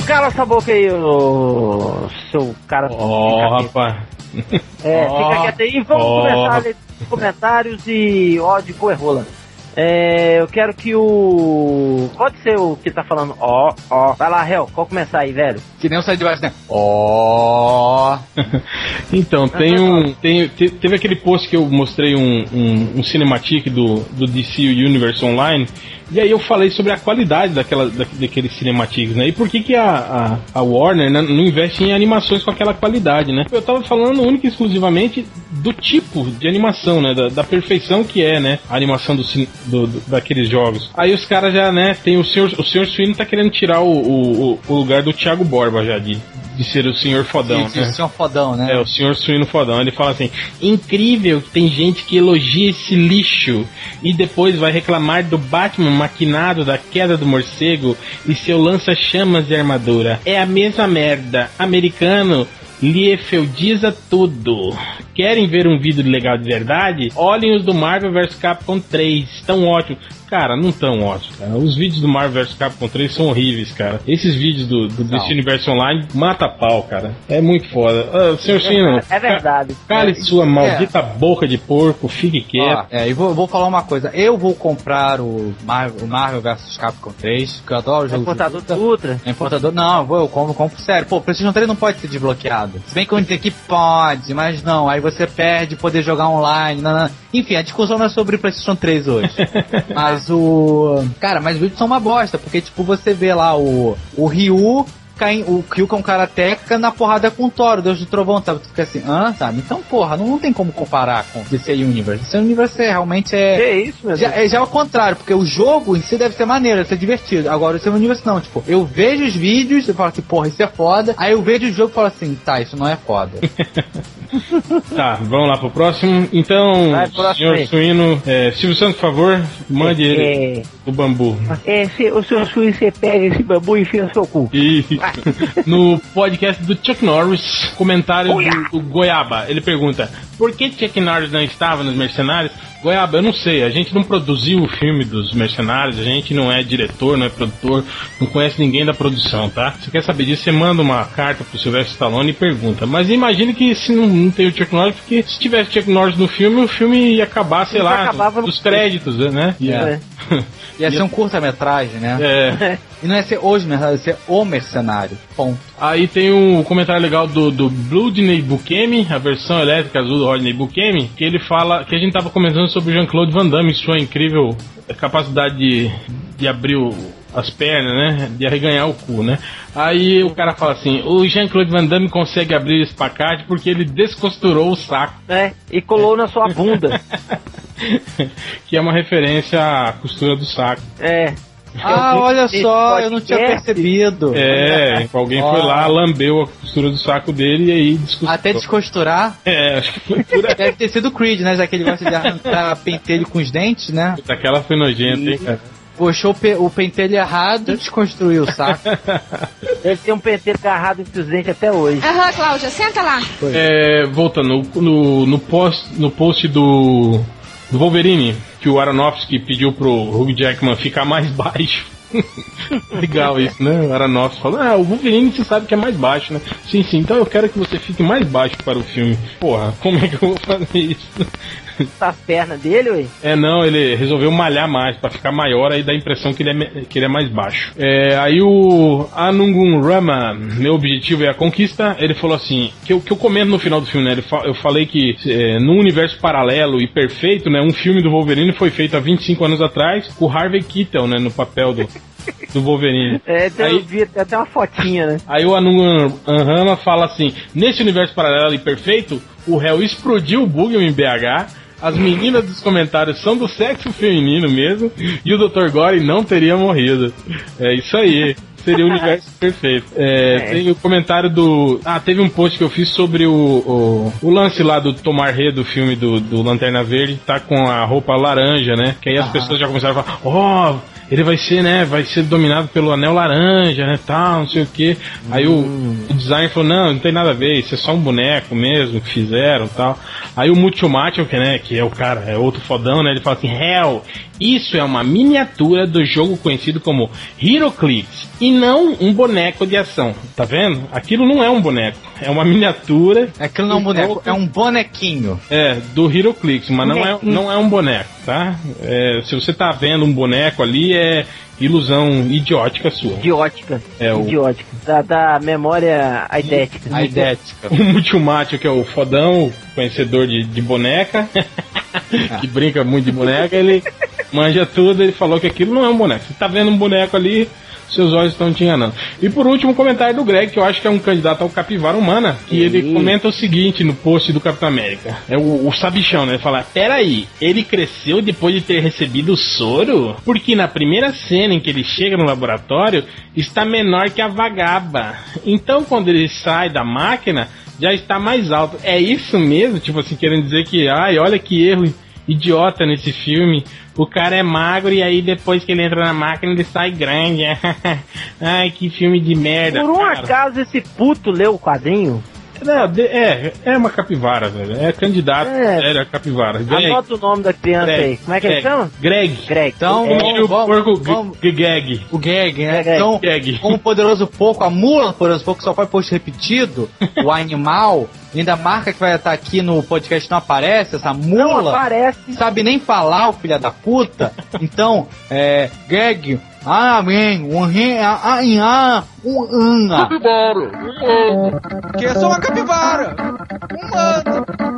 Cala essa boca aí, ô, seu cara. Ó, quieto. rapaz. É, Ó, fica quieto aí. Vamos ó. começar a ler os comentários e ódio coerrola. É, eu quero que o. Pode ser o que tá falando, ó, ó. Vai lá, Hel, qual começar aí, velho? Que nem o sai de baixo, né? Ó. Então, tem um. Tem, te- teve aquele post que eu mostrei um, um, um cinematic do, do DC Universe Online. E aí eu falei sobre a qualidade daquela, da, daqueles cinematics, né? E por que, que a, a, a Warner né, não investe em animações com aquela qualidade, né? Eu tava falando única e exclusivamente do tipo de animação, né? Da, da perfeição que é, né? A animação do, do- do- daqueles jogos. Aí os caras já, né? Tem o senhor, o senhor Sweeney tá querendo tirar o, o- o lugar do Thiago Borba já de, de ser o senhor fodão, Isso, né? é um fodão, né? É, o senhor suíno fodão. Ele fala assim: incrível que tem gente que elogia esse lixo e depois vai reclamar do Batman maquinado da queda do morcego e seu lança-chamas de armadura. É a mesma merda. Americano. Liefeldiza tudo. Querem ver um vídeo legal de verdade? Olhem os do Marvel vs Capcom 3. Estão ótimos. Cara, não tão ótimos, cara. Os vídeos do Marvel vs Capcom 3 são horríveis, cara. Esses vídeos do, do DC Universe Online mata pau, cara. É muito foda. Ah, senhor Sino, É verdade. cale sua maldita boca de porco, fique Ó, quieto. é, e vou, vou falar uma coisa. Eu vou comprar o Marvel, o Marvel vs Capcom 3, que eu adoro o É jogo. de portador luta. do Ultra. É importador? Não, eu vou, eu compro, compro sério. Pô, o PlayStation 3 não pode ser desbloqueado. Se bem que eu dizer que pode, mas não. Aí você perde poder jogar online. Não, não. Enfim, a discussão não é sobre PlayStation 3 hoje. mas o. Cara, mas os vídeos são uma bosta, porque tipo, você vê lá o, o Ryu. Cai- O que é um karateka na porrada com o Thor, o Deus do Trovão, sabe? Tu fica assim, hã, sabe? Então, porra, não, não tem como comparar com DC Universe. DC Universe é, realmente é. Que isso, meu Já, Deus? é já é o contrário, porque o jogo em si deve ser maneiro, deve ser divertido. Agora, o seu universo não, tipo, eu vejo os vídeos e falo assim, porra, isso é foda. Aí eu vejo o jogo e falo assim, tá, isso não é foda. Tá, vamos lá pro próximo. Então, Vai, próximo senhor aí. Suíno, é, Silvio Santos, por favor, mande ele É, o bambu. é, se, o seu Sui, você pega esse bambu e enfia no seu cu. E no podcast do Chuck Norris, comentário do, do Goiaba, ele pergunta: por que Chuck Norris não estava nos Mercenários? Goiaba, eu não sei, a gente não produziu o filme dos Mercenários, a gente não é diretor, não é produtor, não conhece ninguém da produção, tá? Se quer saber disso, você manda uma carta pro Sylvester Stallone e pergunta. Mas imagine que se não, não tem o Chuck Norris, porque se tivesse Chuck Norris no filme, o filme ia acabar, sei Ele lá, acabava no- dos créditos, né? É. Ia ser um curta-metragem, né? É. E não ia ser hoje mercenário, ia ser o mercenário. Ponto. Aí tem um comentário legal do, do Bloodney Bukemi, a versão elétrica azul do Rodney Bukemi, que ele fala que a gente tava comentando sobre o Jean-Claude Van Damme e sua incrível capacidade de, de abrir o- as pernas, né? De arreganhar o cu, né? Aí o cara fala assim: o Jean-Claude Van Damme consegue abrir esse pacote porque ele descosturou o saco. É, e colou na sua bunda. que é uma referência à costura do saco. É. Ah, olha só, eu não tinha percebido. É, alguém foi lá, lambeu a costura do saco dele e aí descosturou. Até descosturar, É, acho que foi por aí. deve ter sido o Creed, né? Já que ele gosta de arrancar pentelho com os dentes, né? Aquela foi nojenta, hein, cara? Puxou o, pe- o pentelho errado e desconstruiu o saco. Deve ter um penteiro agarrado entre os dentes até hoje. Aham, Cláudia, senta lá. É, voltando, no, no, post, no post do Wolverine, que o Aronofsky pediu pro Hugh Jackman ficar mais baixo. Legal isso, né? O Aronofsky falou, ah, o Wolverine você sabe que é mais baixo, né? Sim, sim, então eu quero que você fique mais baixo para o filme. Porra, como é que eu vou fazer isso? Tá as pernas dele, ué? É, não, ele resolveu malhar mais pra ficar maior, aí dá a impressão que ele é, que ele é mais baixo. É, aí o Anungun Rama, meu objetivo é a conquista, ele falou assim, que eu, que eu comento no final do filme, né? Ele fa- eu falei que é, num universo paralelo e perfeito, né? Um filme do Wolverine foi feito há 25 anos atrás, com o Harvey Keitel, né? No papel do, do Wolverine. É, tem, Aí- eu vi até até uma fotinha, né? Aí o Anungan Rama fala assim: nesse universo paralelo e perfeito, o réu explodiu o Bugman em BH. As meninas dos comentários são do sexo feminino mesmo. E o Dr. Gore não teria morrido. É isso aí. Seria o universo perfeito. É, Tem o comentário do. Ah, teve um post que eu fiz sobre o, o, o lance lá do Tomar Rê do filme do, do Lanterna Verde, tá com a roupa laranja, né? Que aí as pessoas já começaram a falar: Ó, ele vai ser, né? Vai ser dominado pelo anel laranja, né? Tal, não sei o que. Aí o, o designer falou: Não, não tem nada a ver, isso é só um boneco mesmo que fizeram tal. Aí o que, né, que é o cara, é outro fodão, né? Ele fala assim: Hell, Isso é uma miniatura do jogo conhecido como HeroClix e não um boneco de ação. Tá vendo? Aquilo não é um boneco, é uma miniatura. Aquilo não é um boneco, é um bonequinho. É, do HeroClix, mas não é, não é um boneco, tá? É, se você tá vendo um boneco ali, é ilusão idiótica sua. Idiótica. É o, Idiótica. Da, da memória aidética. A idética. o Multimacho, que é o fodão, o conhecedor de, de boneca, que brinca muito de boneca, ele manja tudo, ele falou que aquilo não é um boneco. Você tá vendo um boneco ali, seus olhos estão te enganando. E por último, o comentário do Greg, que eu acho que é um candidato ao Capivara Humana, que ele comenta o seguinte no post do Capitão América. É o, o sabichão, né? Ele fala, peraí, ele cresceu depois de ter recebido o soro? Porque na primeira cena em que ele chega no laboratório, está menor que a vagaba. Então quando ele sai da máquina, já está mais alto. É isso mesmo? Tipo assim, querendo dizer que, ai, olha que erro idiota nesse filme. O cara é magro e aí depois que ele entra na máquina ele sai grande. Ai, que filme de merda. Por um cara. acaso esse puto leu o quadrinho? Não, de- é, é uma capivara, velho. É candidato. É. É, é capivara. Greg. Anota o nome da criança Greg. aí. Como é que ele Greg. chama? Greg. Greg. Então, É, o vamos- porco vamos- Gag. O gag, né? Gag. Então, Gag. como o poderoso pouco, a mula do poderoso pouco só foi post repetido, o animal, ainda a marca que vai estar aqui no podcast não aparece, essa Não mula. aparece. sabe nem falar, o filho da puta. Então, é. Ah, bem, um ah, ah, ah, um ana. Que eu sou uma capivara. Aí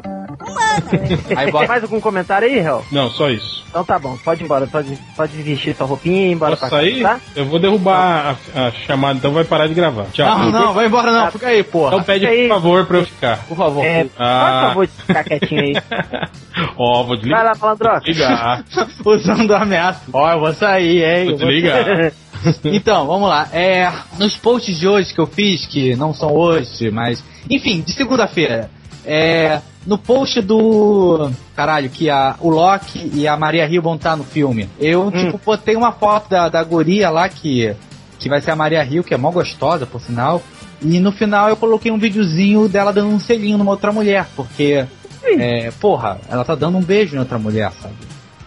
Tem bota. mais algum comentário aí, Hel? Não, só isso. Então tá bom, pode ir embora. Pode, pode vestir sua roupinha e ir embora Posso pra sair? casa, tá? Eu vou derrubar a, a chamada, então vai parar de gravar. Tchau. Não, não, vai embora não, fica aí, porra. Então pede por favor pra eu ficar. Por favor. É, Ah. por favor, ficar quietinho aí. Ó, vou Vai desligar. lá, malandroca. Desligar. Usando a ameaça. Ó, eu vou sair, hein? Vou vou- desligar. Então, vamos lá. É, nos posts de hoje que eu fiz, que não são hoje, mas. Enfim, de segunda-feira. É. No post do. Caralho, que a, o Loki e a Maria Hill vão estar no filme. Eu, tipo, botei uma foto da, da guria lá que. Que vai ser a Maria Hill, que é mó gostosa, por sinal. E no final eu coloquei um videozinho dela dando um selinho numa outra mulher, porque. É, porra, ela tá dando um beijo em outra mulher, sabe?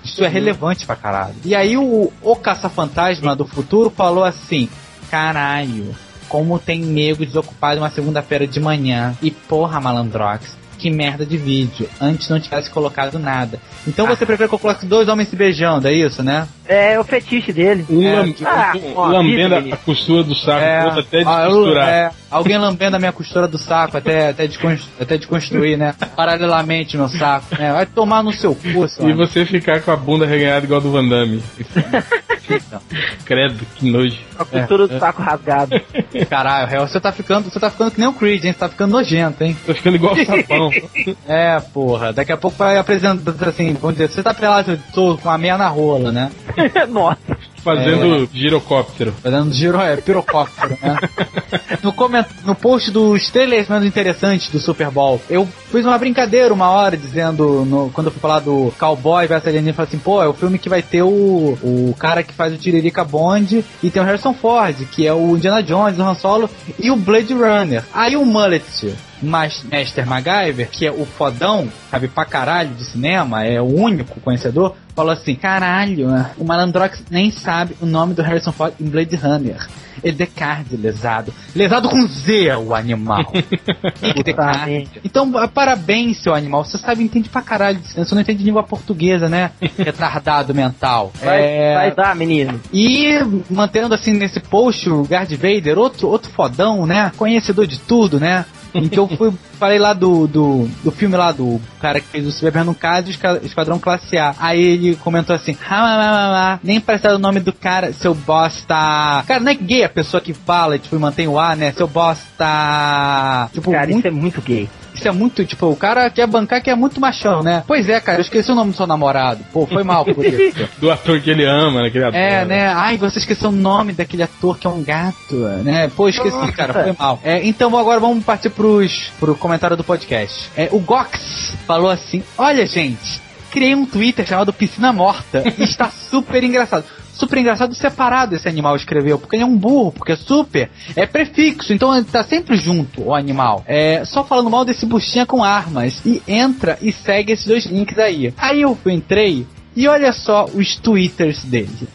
Isso é relevante pra caralho. E aí o, o caça-fantasma do futuro falou assim: caralho, como tem nego desocupado uma segunda-feira de manhã. E porra, malandrox, que merda de vídeo. Antes não tivesse colocado nada. Então você prefere que eu coloque dois homens se beijando, é isso, né? É o fetiche dele. Um É, lam- ah, um- ó, lambendo a costura do saco, É, o outro até ah, descosturar. é, alguém lambendo a minha costura do saco até, até, descons- até desconstruir, né? Paralelamente meu saco, né? Vai tomar no seu cu, E você ficar com a bunda reganhada igual a do Van Damme. Credo, que nojo. A costura do saco rasgado. Caralho, Real, você tá ficando, você tá ficando que nem o Creed, hein? Você tá ficando nojento, hein? Tô ficando igual o sapão. É, porra. Daqui a pouco vai apresentar assim, vamos dizer, você tá pelado, eu tô com a meia na rola, né? Nossa. Fazendo girocóptero. Fazendo giro, é, pirocóptero, né? No, coment, no post dos trailers menos interessantes do Super Bowl, eu fiz uma brincadeira uma hora dizendo, no- quando eu fui falar do Cowboy vs Alienígena, eu falei assim, pô, é o filme que vai ter o, o cara que faz o Tiririca Bond e tem o Harrison Ford, que é o Indiana Jones, o Han Solo e o Blade Runner. Aí o Mullet, mas Master MacGyver, que é o fodão, sabe, pra caralho de cinema, é o único conhecedor, falou assim, caralho, o Malandrox nem sabe o nome do Harrison Ford em Blade Runner. É Descartes, lesado. Lesado com Z, o animal. Então, parabéns, seu animal. Você sabe, entende pra caralho de cinema. Você não entende língua portuguesa, né? Retardado mental. Vai, É, vai dar, menino. e mantendo assim nesse post o Guard Vader, outro, outro fodão, né? Conhecedor de tudo, né? Que eu fui, falei lá do, do, do filme lá do cara que fez o Superman no caso e Esquadrão Classe A. Aí ele comentou assim: "Ah, ah, ah, ah, nem parece o nome do cara, seu bosta. Cara, não é gay a pessoa que fala, tipo, e mantém o A, né? Seu bosta. Tipo, Cara, muito isso é muito gay. Isso é muito, tipo, o cara quer bancar que é muito machão, né? Pois é, cara, eu esqueci o nome do seu namorado. Pô, foi mal por isso. Do ator que ele ama, aquele ator. É, né? Ai, você esqueceu o nome daquele ator que é um gato, né? Pô, esqueci, cara, foi mal. É, então agora vamos partir pros, pro comentário do podcast. É, o Gox falou assim: Olha, gente, criei um Twitter chamado Piscina Morta e está super engraçado. Super engraçado separado esse animal escreveu, porque ele é um burro, porque super é prefixo, então ele tá sempre junto, o animal. É, só falando mal desse buchinha com armas. E entra e segue esses dois links aí. Aí eu entrei E olha só os twitters dele.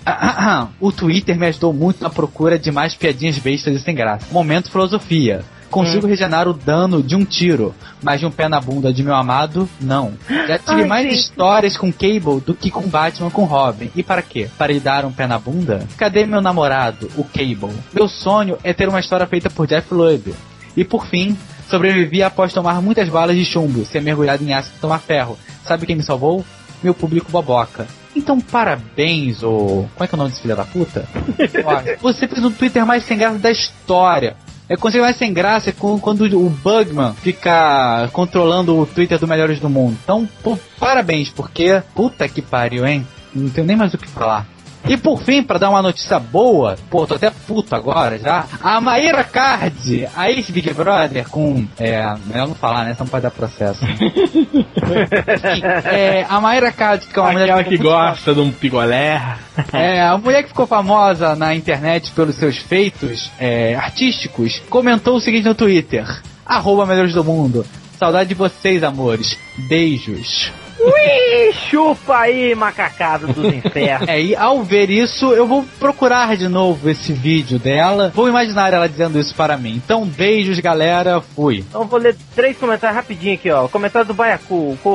o Twitter me ajudou muito na procura de mais piadinhas bestas e sem graça. Momento filosofia. Consigo regenerar o dano de um tiro, mas de um pé na bunda de meu amado, não. Já tive Ai, mais sim. histórias com Cable do que com Batman com Robin. E para quê? Para lhe dar um pé na bunda? Cadê meu namorado, o Cable? Meu sonho é ter uma história feita por Jeff Loeb. E por fim, sobrevivi após tomar muitas balas de chumbo, ser mergulhado em ácido e tomar ferro. Sabe quem me salvou? Meu público boboca. Então, parabéns, ô. Como é que é o nome desse filho da puta? Ó, Você fez um Twitter mais sem graça da história. É quando mais sem graça é quando o Bugman fica controlando o Twitter do Melhores do Mundo. Então, pô, parabéns, porque puta que pariu, hein? Não tenho nem mais o que falar. E por fim, pra dar uma notícia boa, pô, tô até puto agora já. A Maíra Card, a ex-Big Brother, com. É, melhor não falar, né? Senão pode dar processo. Enfim, é, a Maíra Card, que é uma mulher Aquela que ficou muito gosta de um picolé. é, a mulher que ficou famosa na internet pelos seus feitos é, artísticos comentou o seguinte no Twitter: Arroba melhores do mundo. Saudade de vocês, amores. Beijos. Ui, chupa aí, macacada dos infernos. É, e ao ver isso, eu vou procurar de novo esse vídeo dela. Vou imaginar ela dizendo isso para mim. Então, beijos, galera. Fui. Então vou ler três comentários rapidinho aqui, ó. Comentário do Baiacu, o co-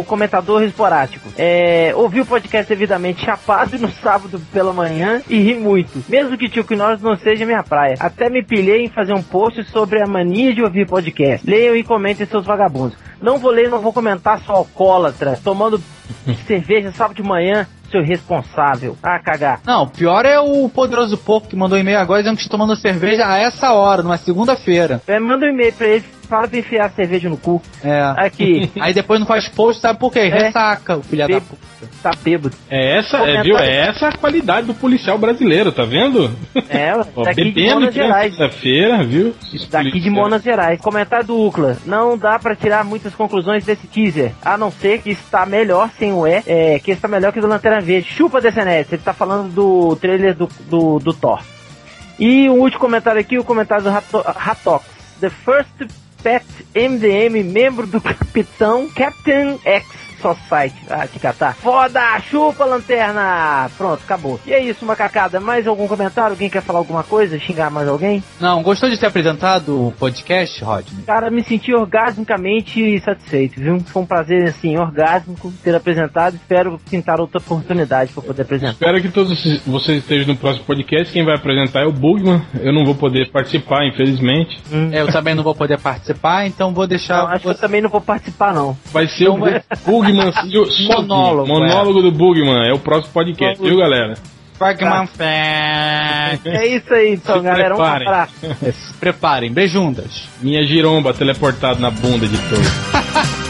o comentador esporádico. É, ouvi o podcast devidamente chapado no sábado pela manhã e ri muito. Mesmo que Tio Norris não seja minha praia. Até me pilhei em fazer um post sobre a mania de ouvir podcast. Leiam e comentem seus vagabundos. Não vou ler, não vou comentar, sou alcoólatra. Tomando cerveja sábado de manhã, seu responsável. Ah, cagar. Não, pior é o poderoso porco que mandou e-mail agora dizendo que está tomando cerveja a essa hora, numa segunda-feira. É, manda um e-mail pra ele, fala pra enfiar a cerveja no cu. É. Aqui, Aí depois não faz post, sabe por quê? É. Ressaca, o filho da puta. tá bêbado. É essa, é, viu? É essa a qualidade do policial brasileiro, tá vendo? É, Ó, daqui de Minas Gerais. sexta-feira, viu? Esses Daqui de. Minas Gerais. Comentário do Ucla. Não dá pra tirar muitas conclusões desse teaser. A não ser que está melhor sem o E. É, que está melhor que o do Lanterna Verde. Chupa DCNet. Ele tá falando do trailer do, do, do Thor. E o último comentário aqui, o comentário do Rato- Ratox. The first pet MDM, membro do Capitão Captain X Society. Ah, te catar. Foda! Chupa, lanterna! Pronto, acabou. E é isso, macacada. Mais algum comentário? Alguém quer falar alguma coisa? Xingar mais alguém? Não, gostou de ter apresentado o podcast, Rodney? Cara, me senti orgasmicamente satisfeito, viu? Foi um prazer, assim, orgásmico ter apresentado. Espero pintar outra oportunidade para poder apresentar. Espero que todos vocês estejam no próximo podcast. Quem vai apresentar é o Bugman. Eu não vou poder participar, infelizmente. É, Eu também não vou poder participar, então vou deixar Não, acho que eu você- também não vou participar, não. Vai ser Então o vai- Bugman. Monólogo, Monólogo do Bugman. É o próximo podcast, viu, galera? Fragman Fan. É isso aí, então, Se galera. Um preparem. abraço. Se preparem, beijundas. Minha giromba teleportada na bunda de todos.